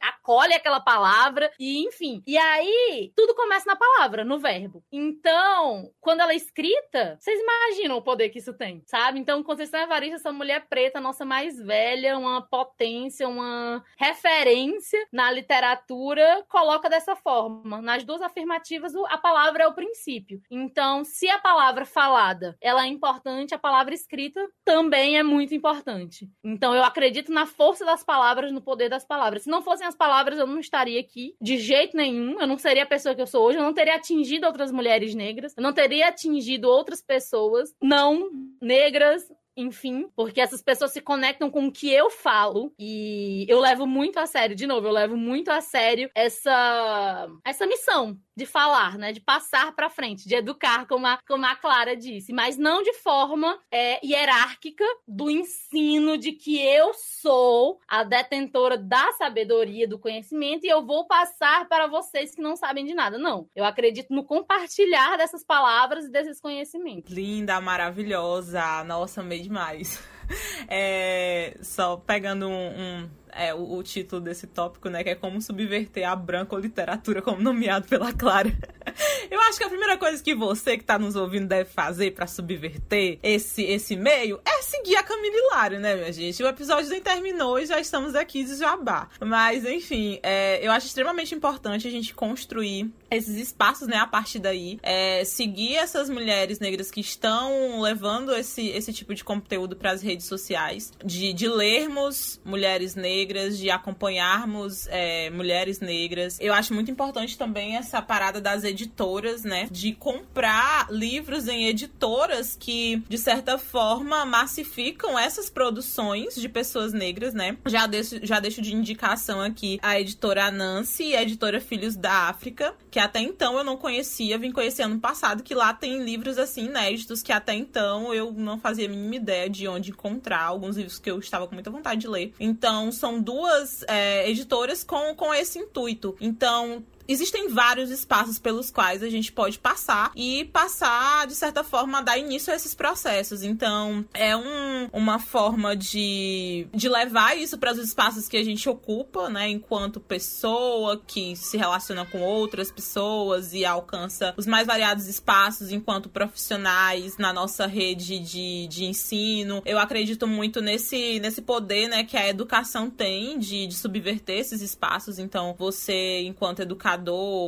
acolhe aquela palavra e enfim. E aí, tudo começa na palavra, no verbo. Então, quando ela escrita, vocês imaginam o poder que isso tem, sabe? Então, Conceição Evarista, essa mulher preta, nossa mais velha, uma potência, uma referência na literatura, coloca dessa forma. Nas duas afirmativas, a palavra é o princípio. Então, se a palavra falada, ela é importante a palavra escrita também é muito importante. Então eu acredito na força das palavras, no poder das palavras. Se não fossem as palavras, eu não estaria aqui de jeito nenhum. Eu não seria a pessoa que eu sou hoje, eu não teria atingido outras mulheres negras, eu não teria atingido outras pessoas não negras, enfim, porque essas pessoas se conectam com o que eu falo e eu levo muito a sério, de novo, eu levo muito a sério essa essa missão de falar, né, de passar para frente, de educar, como a, como a Clara disse, mas não de forma é, hierárquica do ensino de que eu sou a detentora da sabedoria, do conhecimento e eu vou passar para vocês que não sabem de nada. Não, eu acredito no compartilhar dessas palavras e desses conhecimentos. Linda, maravilhosa, nossa, amei demais. É, só pegando um, um é, o, o, título desse tópico, né? Que é como subverter a branca literatura, como nomeado pela Clara. Eu acho que a primeira coisa que você que tá nos ouvindo deve fazer para subverter esse, esse meio é seguir a Camila Hilário, né, minha gente? O episódio nem terminou e já estamos aqui de jabá. Mas, enfim, é, eu acho extremamente importante a gente construir esses espaços, né, a partir daí. É, seguir essas mulheres negras que estão levando esse, esse tipo de conteúdo para as redes sociais, de, de lermos mulheres negras, de acompanharmos é, mulheres negras. Eu acho muito importante também essa parada das editoras, né, de comprar livros em editoras que, de certa forma, massificam essas produções de pessoas negras, né. Já deixo, já deixo de indicação aqui a editora Nancy e a editora Filhos da África, que até então eu não conhecia, vim conhecer ano passado, que lá tem livros assim inéditos que até então eu não fazia a mínima ideia de onde encontrar, alguns livros que eu estava com muita vontade de ler. Então, são duas é, editoras com, com esse intuito. Então, existem vários espaços pelos quais a gente pode passar e passar, de certa forma, a dar início a esses processos. Então, é um, uma forma de, de levar isso para os espaços que a gente ocupa, né, enquanto pessoa que se relaciona com outras pessoas e alcança os mais variados espaços enquanto profissionais na nossa rede de, de ensino. Eu acredito muito nesse, nesse poder, né, que a educação tem de, de subverter esses espaços. Então, você, enquanto educador,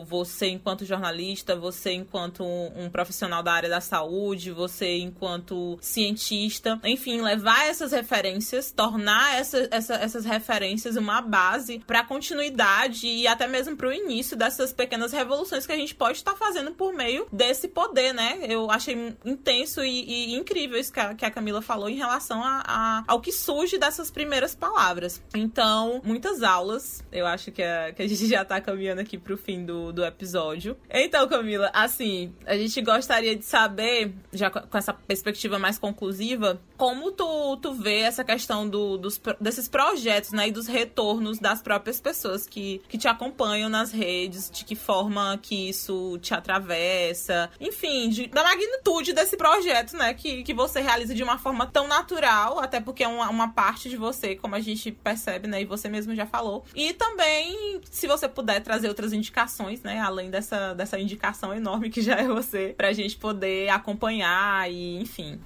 você enquanto jornalista, você enquanto um, um profissional da área da saúde, você enquanto cientista, enfim, levar essas referências, tornar essa, essa, essas referências uma base para continuidade e até mesmo para o início dessas pequenas revoluções que a gente pode estar fazendo por meio desse poder, né? Eu achei intenso e, e incrível isso que a, que a, Camila falou em relação a, a, ao que surge dessas primeiras palavras. Então, muitas aulas, eu acho que a, que a gente já tá caminhando aqui pro fim do, do episódio. Então, Camila, assim, a gente gostaria de saber, já com essa perspectiva mais conclusiva, como tu, tu vê essa questão do, dos, desses projetos, né, e dos retornos das próprias pessoas que, que te acompanham nas redes, de que forma que isso te atravessa, enfim, de, da magnitude desse projeto, né, que, que você realiza de uma forma tão natural, até porque é uma, uma parte de você, como a gente percebe, né, e você mesmo já falou. E também, se você puder trazer outras indicações né? Além dessa, dessa indicação enorme que já é você, pra gente poder acompanhar e, enfim.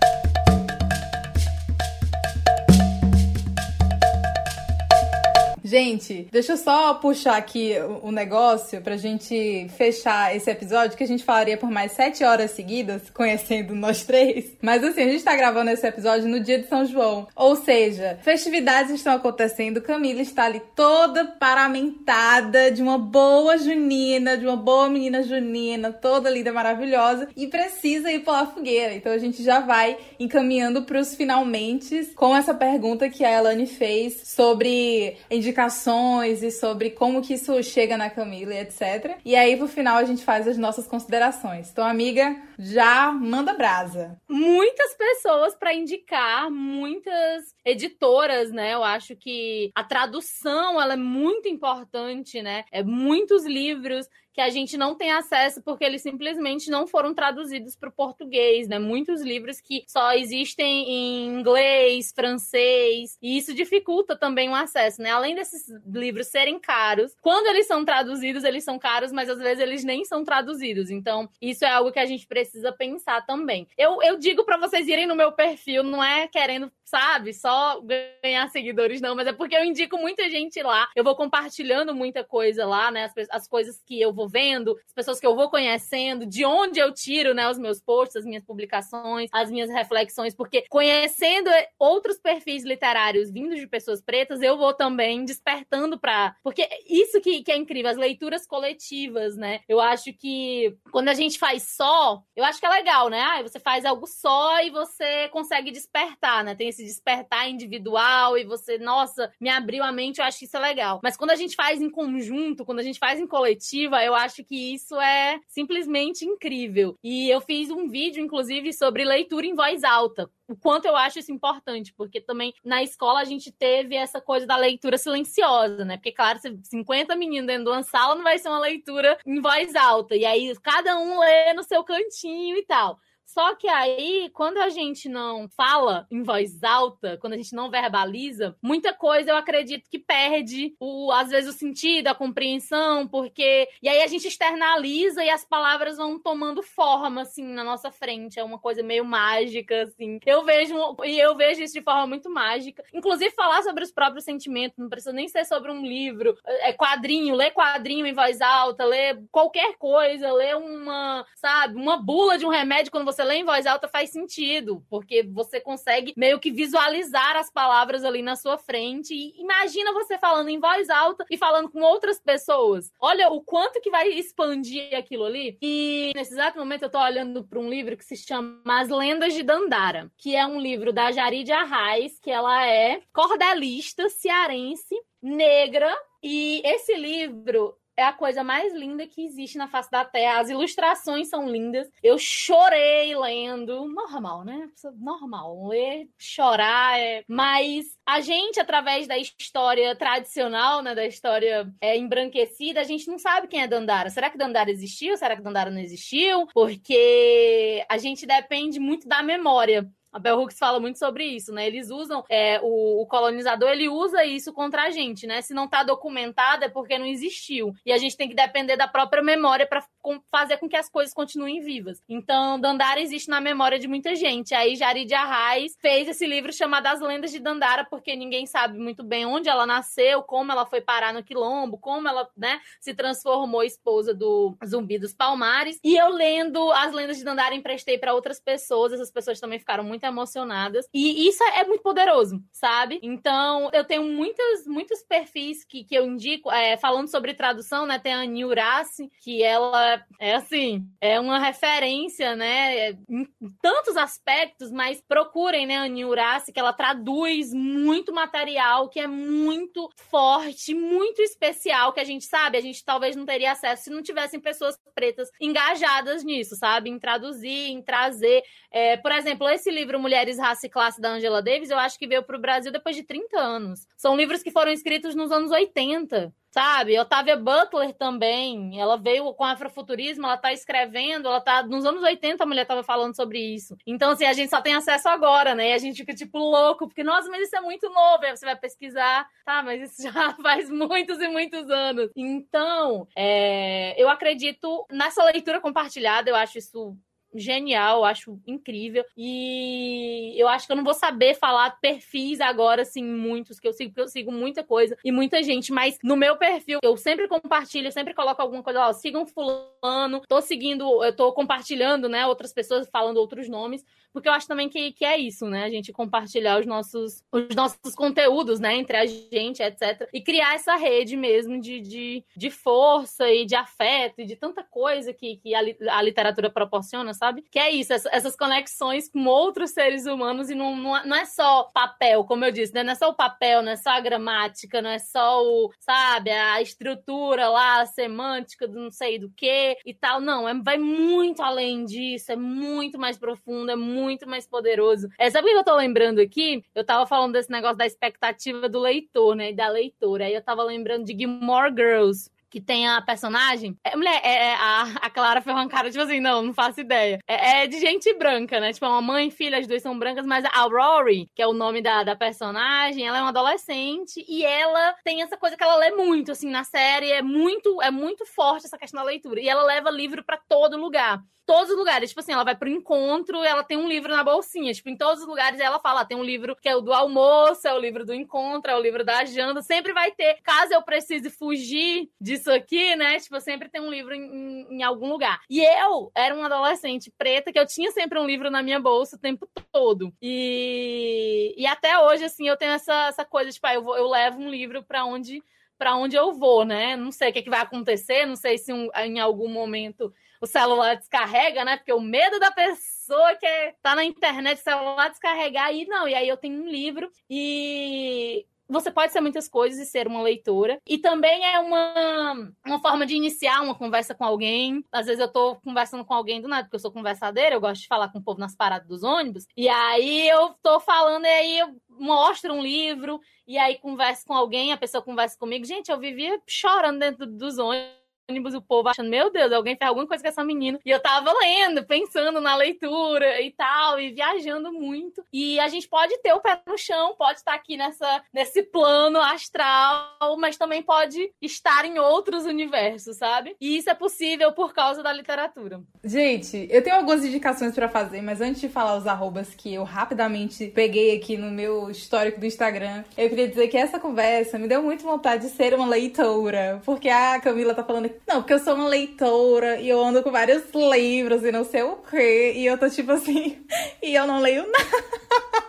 Gente, deixa eu só puxar aqui o, negócio pra gente fechar esse episódio, que a gente falaria por mais sete horas seguidas, conhecendo nós três. Mas assim, a gente tá gravando esse episódio no dia de São João. Ou seja, festividades estão acontecendo, Camila está ali toda paramentada de uma boa junina, de uma boa menina junina, toda linda, maravilhosa, e precisa ir pular fogueira. Então a gente já vai encaminhando pros finalmente com essa pergunta que a Elane fez sobre indicação indicações e sobre como que isso chega na Camila e etc. E aí, pro final, a gente faz as nossas considerações. Então, amiga, já manda brasa. Muitas pessoas para indicar, muitas editoras, né? Eu acho que a tradução, ela é muito importante, né? É muitos livros que a gente não tem acesso porque eles simplesmente não foram traduzidos para o português, né? Muitos livros que só existem em inglês, francês, e isso dificulta também o acesso, né? Além desses livros serem caros, quando eles são traduzidos, eles são caros, mas às vezes eles nem são traduzidos. Então, isso é algo que a gente precisa pensar também. Eu, eu digo para vocês irem no meu perfil, não é querendo sabe, só ganhar seguidores, não, mas é porque eu indico muita gente lá. Eu vou compartilhando muita coisa lá, né? As, as coisas que eu vou vendo, as pessoas que eu vou conhecendo, de onde eu tiro, né, os meus posts, as minhas publicações, as minhas reflexões, porque conhecendo outros perfis literários vindos de pessoas pretas, eu vou também despertando para. Porque isso que, que é incrível, as leituras coletivas, né? Eu acho que quando a gente faz só, eu acho que é legal, né? Ah, você faz algo só e você consegue despertar, né? Tem esse despertar individual e você, nossa, me abriu a mente, eu acho que isso é legal. Mas quando a gente faz em conjunto, quando a gente faz em coletiva, eu acho que isso é simplesmente incrível. E eu fiz um vídeo, inclusive, sobre leitura em voz alta o quanto eu acho isso importante, porque também na escola a gente teve essa coisa da leitura silenciosa, né? Porque, claro, 50 meninos dentro de uma sala não vai ser uma leitura em voz alta, e aí cada um lê no seu cantinho e tal. Só que aí, quando a gente não fala em voz alta, quando a gente não verbaliza, muita coisa eu acredito que perde, o, às vezes, o sentido, a compreensão, porque. E aí a gente externaliza e as palavras vão tomando forma, assim, na nossa frente. É uma coisa meio mágica, assim. Eu vejo, e eu vejo isso de forma muito mágica. Inclusive, falar sobre os próprios sentimentos, não precisa nem ser sobre um livro, é quadrinho, ler quadrinho em voz alta, ler qualquer coisa, ler uma, sabe, uma bula de um remédio quando você lê em voz alta faz sentido, porque você consegue meio que visualizar as palavras ali na sua frente. E imagina você falando em voz alta e falando com outras pessoas. Olha o quanto que vai expandir aquilo ali. E nesse exato momento eu tô olhando para um livro que se chama As Lendas de Dandara, que é um livro da Jarid Arraes, que ela é cordelista cearense, negra, e esse livro é a coisa mais linda que existe na face da Terra. As ilustrações são lindas. Eu chorei lendo. Normal, né? Normal. Ler, chorar. É... Mas a gente, através da história tradicional, né? Da história é, embranquecida, a gente não sabe quem é Dandara. Será que Dandara existiu? Será que Dandara não existiu? Porque a gente depende muito da memória. A Bell Hooks fala muito sobre isso, né? Eles usam, é, o, o, colonizador, ele usa isso contra a gente, né? Se não tá documentado é porque não existiu. E a gente tem que depender da própria memória para fazer com que as coisas continuem vivas. Então, Dandara existe na memória de muita gente. Aí, Jarid Arraes fez esse livro chamado As Lendas de Dandara, porque ninguém sabe muito bem onde ela nasceu, como ela foi parar no Quilombo, como ela, né, se transformou esposa do Zumbi dos Palmares. E eu lendo As Lendas de Dandara, emprestei para outras pessoas, essas pessoas também ficaram muito muito emocionadas. E isso é muito poderoso, sabe? Então, eu tenho muitos, muitos perfis que, que eu indico, é, falando sobre tradução, né? Tem a Niurace, que ela é assim, é uma referência, né? Em tantos aspectos, mas procurem, né, a Niurace, que ela traduz muito material que é muito forte, muito especial, que a gente sabe, a gente talvez não teria acesso se não tivessem pessoas pretas engajadas nisso, sabe? Em traduzir, em trazer. É, por exemplo, esse livro livro Mulheres, Raça e Classe da Angela Davis, eu acho que veio para o Brasil depois de 30 anos. São livros que foram escritos nos anos 80 sabe? Otávia Butler também, ela veio com afrofuturismo, ela tá escrevendo, ela tá nos anos 80 a mulher tava falando sobre isso. Então assim, a gente só tem acesso agora, né? E a gente fica tipo louco, porque nossa, mas isso é muito novo, aí você vai pesquisar, tá, mas isso já faz muitos e muitos anos. Então, é, eu acredito nessa leitura compartilhada, eu acho isso genial, acho incrível. E eu acho que eu não vou saber falar perfis agora, assim, muitos que eu sigo, porque eu sigo muita coisa e muita gente, mas no meu perfil eu sempre compartilho, eu sempre coloco alguma coisa, ó, sigam fulano, tô seguindo, eu tô compartilhando, né, outras pessoas falando outros nomes, porque eu acho também que, que é isso, né, a gente compartilhar os nossos, os nossos conteúdos, né, entre a gente, etc. E criar essa rede mesmo de, de, de força e de afeto e de tanta coisa que, que a, a literatura proporciona, sabe? Sabe? Que é isso, essas conexões com outros seres humanos e não, não é só papel, como eu disse, né? Não é só o papel, não é só a gramática, não é só o, sabe, a estrutura lá, a semântica do não sei do que e tal. Não, é, vai muito além disso, é muito mais profundo, é muito mais poderoso. É, sabe o que eu tô lembrando aqui? Eu tava falando desse negócio da expectativa do leitor, né? E da leitora. Aí eu tava lembrando de Gilmore Girls que tem a personagem. É, mulher, é, é a, a Clara Ferrancaro, tipo assim, não, não faço ideia. É, é, de gente branca, né? Tipo, é uma mãe e filha, as duas são brancas, mas a Rory, que é o nome da, da personagem, ela é uma adolescente e ela tem essa coisa que ela lê muito, assim, na série. É muito, é muito forte essa questão da leitura. E ela leva livro para todo lugar todos os lugares. Tipo assim, ela vai pro encontro, ela tem um livro na bolsinha. Tipo, em todos os lugares ela fala, ah, tem um livro que é o do almoço, é o livro do encontro, é o livro da janta. Sempre vai ter. Caso eu precise fugir disso aqui, né? Tipo, sempre tem um livro em, em, algum lugar. E eu era uma adolescente preta que eu tinha sempre um livro na minha bolsa o tempo todo. E, e até hoje, assim, eu tenho essa, essa coisa, tipo, ah, eu, vou, eu levo um livro para onde para onde eu vou, né? Não sei o que, que vai acontecer, não sei se um, em algum momento o celular descarrega, né? Porque o medo da pessoa que é, tá na internet, o celular descarregar, e não. E aí eu tenho um livro e você pode ser muitas coisas e ser uma leitora. E também é uma, uma forma de iniciar uma conversa com alguém. Às vezes eu tô conversando com alguém do nada, porque eu sou conversadeira, eu gosto de falar com o povo nas paradas dos ônibus. E aí eu tô falando, e aí eu mostro um livro, e aí converso com alguém, a pessoa conversa comigo. Gente, eu vivia chorando dentro dos ônibus ônibus, o povo achando, meu Deus, alguém fez alguma coisa com essa menina. E eu tava lendo, pensando na leitura e tal, e viajando muito. E a gente pode ter o pé no chão, pode estar aqui nessa, nesse plano astral, mas também pode estar em outros universos, sabe? E isso é possível por causa da literatura. Gente, eu tenho algumas indicações para fazer, mas antes de falar os arrobas que eu rapidamente peguei aqui no meu histórico do Instagram, eu queria dizer que essa conversa me deu muito vontade de ser uma leitora, porque a Camila tá falando não, porque eu sou uma leitora e eu ando com vários livros e não sei o quê. E eu tô tipo assim, e eu não leio nada.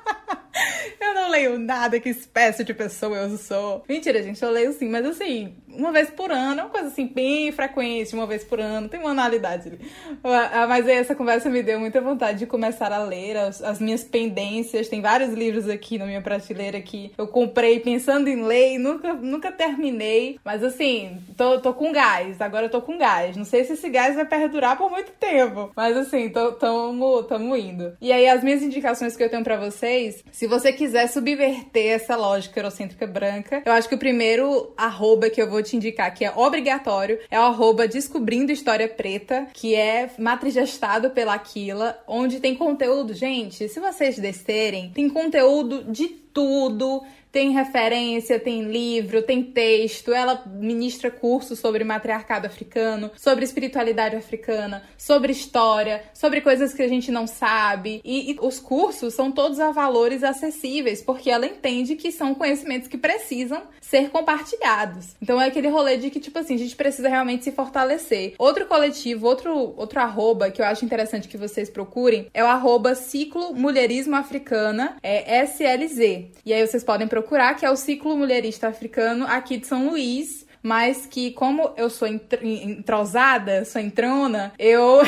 Não leio nada, que espécie de pessoa eu sou. Mentira, gente, eu leio sim, mas assim, uma vez por ano, é uma coisa assim, bem frequente, uma vez por ano, tem uma anualidade ali. Ah, mas aí essa conversa me deu muita vontade de começar a ler as, as minhas pendências. Tem vários livros aqui na minha prateleira que eu comprei pensando em ler nunca, nunca terminei. Mas assim, tô, tô com gás, agora eu tô com gás. Não sei se esse gás vai perdurar por muito tempo, mas assim, tô, tamo, tamo indo. E aí, as minhas indicações que eu tenho para vocês, se você quiser subverter essa lógica eurocêntrica branca, eu acho que o primeiro arroba que eu vou te indicar, que é obrigatório, é o arroba Descobrindo História Preta, que é matrigestado pela Aquila, onde tem conteúdo. Gente, se vocês descerem, tem conteúdo de tudo tem referência, tem livro, tem texto. Ela ministra cursos sobre matriarcado africano, sobre espiritualidade africana, sobre história, sobre coisas que a gente não sabe. E, e, os cursos são todos a valores acessíveis, porque ela entende que são conhecimentos que precisam ser compartilhados. Então é aquele rolê de que, tipo assim, a gente precisa realmente se fortalecer. Outro coletivo, outro, outro arroba que eu acho interessante que vocês procurem é o arroba Ciclo Mulherismo Africana, é SLZ. E aí vocês podem procurar procurar, que é o Ciclo Mulherista Africano aqui de São Luís mas que como eu sou entrosada, sou entrona, eu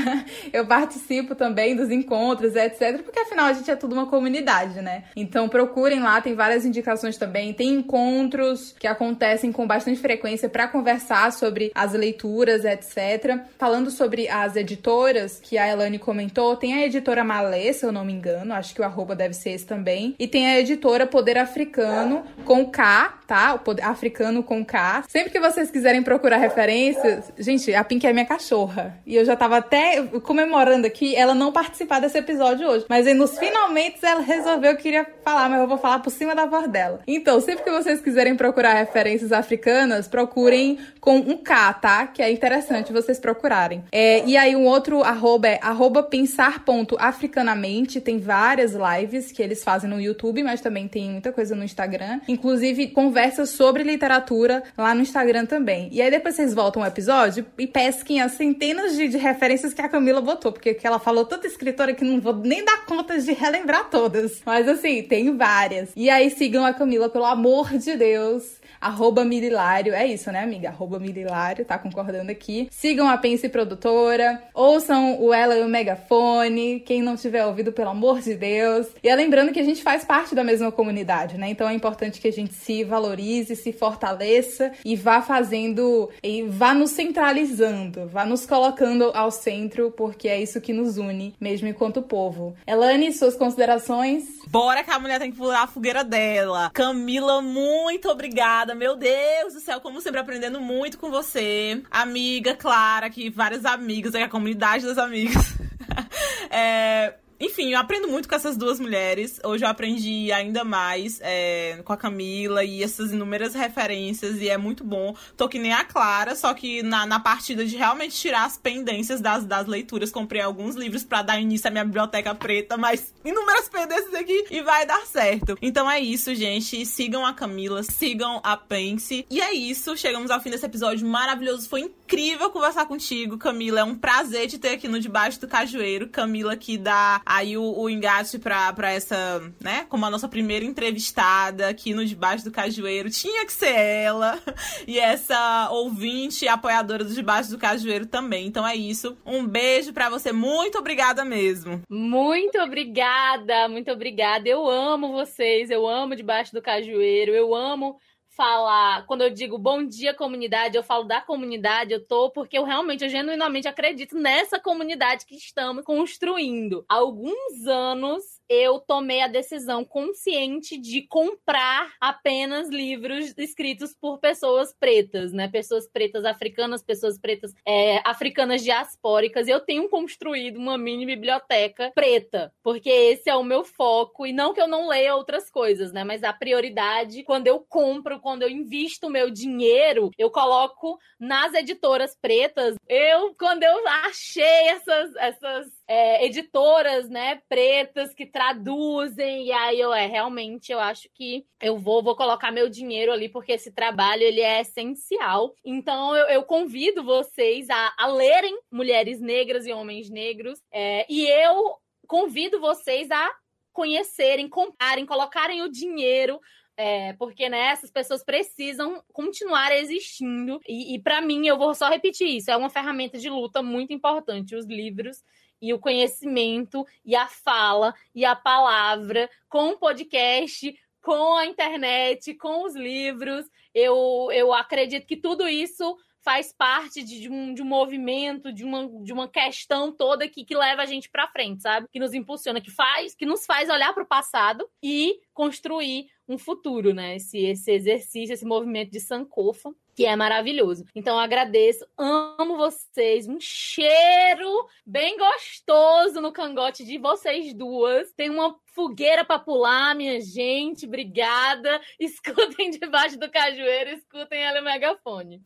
eu participo também dos encontros, etc, porque afinal a gente é tudo uma comunidade, né? Então procurem lá, tem várias indicações também, tem encontros que acontecem com bastante frequência para conversar sobre as leituras, etc. Falando sobre as editoras que a Elane comentou, tem a editora Malê, se eu não me engano, acho que o arroba deve ser esse também, e tem a editora Poder Africano com K, tá? O Poder Africano com K, Sempre que vocês quiserem procurar referências, gente, a Pink é minha cachorra. E eu já tava até comemorando aqui ela não participar desse episódio hoje. Mas aí nos finalmente ela resolveu que queria falar, mas eu vou falar por cima da voz dela. Então, sempre que vocês quiserem procurar referências africanas, procurem com um K, tá? Que é interessante vocês procurarem. É, e aí um outro arroba é arroba pensar.africanamente. Tem várias lives que eles fazem no YouTube, mas também tem muita coisa no Instagram. Inclusive, conversas sobre literatura lá no Instagram também. E aí depois vocês voltam o episódio e pesquem as centenas de, de, referências que a Camila botou, porque ela falou tanta escritora que não vou nem dar conta de relembrar todas. Mas assim, tem várias. E aí sigam a Camila, pelo amor de Deus arroba Mililário. É isso, né, amiga? Arroba Mililário, tá concordando aqui. Sigam a Pense Produtora, ouçam o Ela e o Megafone. Quem não tiver ouvido, pelo amor de Deus. E é lembrando que a gente faz parte da mesma comunidade, né? Então é importante que a gente se valorize, se fortaleça e vá fazendo, e vá nos centralizando, vá nos colocando ao centro, porque é isso que nos une, mesmo enquanto povo. Elane, suas considerações? Bora que a mulher tem que pular a fogueira dela. Camila, muito obrigada obrigada. Meu Deus do céu, como sempre, aprendendo muito com você. Amiga Clara, que vários amigos, é a comunidade das amigas. é, enfim, eu aprendo muito com essas duas mulheres. Hoje eu aprendi ainda mais é, com a Camila e essas inúmeras referências, e é muito bom. Tô que nem a Clara, só que na, na partida de realmente tirar as pendências das, das leituras, comprei alguns livros para dar início à minha biblioteca preta, mas inúmeras pendências aqui e vai dar certo. Então é isso, gente. Sigam a Camila, sigam a Pense. E é isso, chegamos ao fim desse episódio maravilhoso. Foi incrível conversar contigo, Camila. É um prazer te ter aqui no Debaixo do Cajueiro. Camila que dá aí o, o engate pra, pra essa, né? Como a nossa primeira entrevistada aqui no Debaixo do Cajueiro. Tinha que ser ela. E essa ouvinte e apoiadora do Debaixo do Cajueiro também. Então é isso. Um beijo para você. Muito obrigada mesmo. Muito obrigada, muito obrigada. Eu amo vocês. Eu amo Debaixo do Cajueiro. Eu amo falar, quando eu digo bom dia comunidade, eu falo da comunidade, eu tô porque eu realmente, eu genuinamente acredito nessa comunidade que estamos construindo. Há alguns anos eu tomei a decisão consciente de comprar apenas livros escritos por pessoas pretas, né? Pessoas pretas africanas, pessoas pretas é, africanas diaspóricas. Eu tenho construído uma mini biblioteca preta, porque esse é o meu foco. E não que eu não leia outras coisas, né? Mas a prioridade, quando eu compro, quando eu invisto o meu dinheiro, eu coloco nas editoras pretas. Eu, quando eu achei essas, essas é, editoras, né, pretas que traduzem, e aí eu é, realmente eu acho que eu vou, vou colocar meu dinheiro ali, porque esse trabalho ele é essencial. Então eu, eu convido vocês a, a, lerem Mulheres Negras e Homens Negros, é, e eu convido vocês a conhecerem, comprarem, colocarem o dinheiro é, porque né, essas pessoas precisam continuar existindo. E, e para mim, eu vou só repetir isso: é uma ferramenta de luta muito importante. Os livros e o conhecimento e a fala e a palavra com o podcast, com a internet, com os livros. Eu, eu acredito que tudo isso faz parte de, de, um, de um movimento, de uma, de uma questão toda que, que leva a gente para frente, sabe? Que nos impulsiona, que faz, que nos faz olhar para o passado e construir um futuro, né? Esse, esse exercício, esse movimento de Sankofa, que é maravilhoso. Então, agradeço, amo vocês, um cheiro bem gostoso no cangote de vocês duas. Tem uma fogueira para pular, minha gente, obrigada. Escutem debaixo do cajueiro, escutem ela megafone.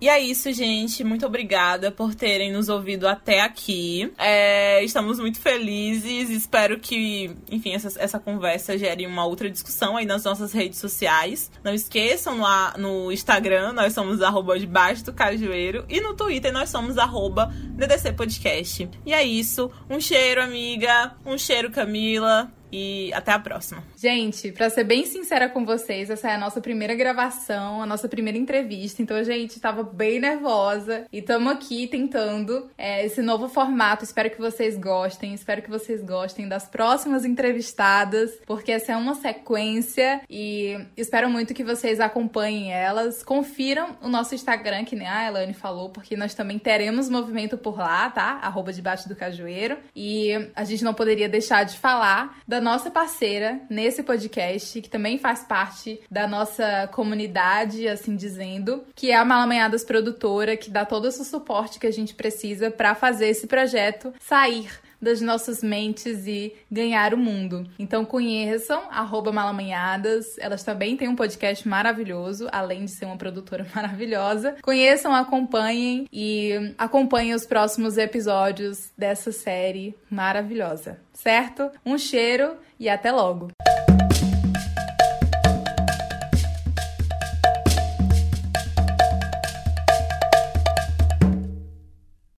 E é isso, gente. Muito obrigada por terem nos ouvido até aqui. É, estamos muito felizes. Espero que, enfim, essa, essa conversa gere uma outra discussão aí nas nossas redes sociais. Não esqueçam lá no Instagram, nós somos arroba debaixo do cajueiro. E no Twitter nós somos arroba DDC Podcast. E é isso. Um cheiro, amiga. Um cheiro, Camila e até a próxima. Gente, para ser bem sincera com vocês, essa é a nossa primeira gravação, a nossa primeira entrevista. Então gente tava bem nervosa e estamos aqui tentando é, esse novo formato. Espero que vocês gostem, espero que vocês gostem das próximas entrevistadas, porque essa é uma sequência e espero muito que vocês acompanhem elas. Confiram o nosso Instagram, que nem a Elane falou, porque nós também teremos movimento por lá, tá? Arroba debaixo do cajueiro. E a gente não poderia deixar de falar da da nossa parceira nesse podcast, que também faz parte da nossa comunidade, assim dizendo, que é a Malamanhadas Produtora, que dá todo esse suporte que a gente precisa para fazer esse projeto sair das nossas mentes e ganhar o mundo. Então conheçam arroba Malamanhadas. Elas também têm um podcast maravilhoso, além de ser uma produtora maravilhosa. Conheçam, acompanhem e acompanhem os próximos episódios dessa série maravilhosa certo? Um cheiro e até logo!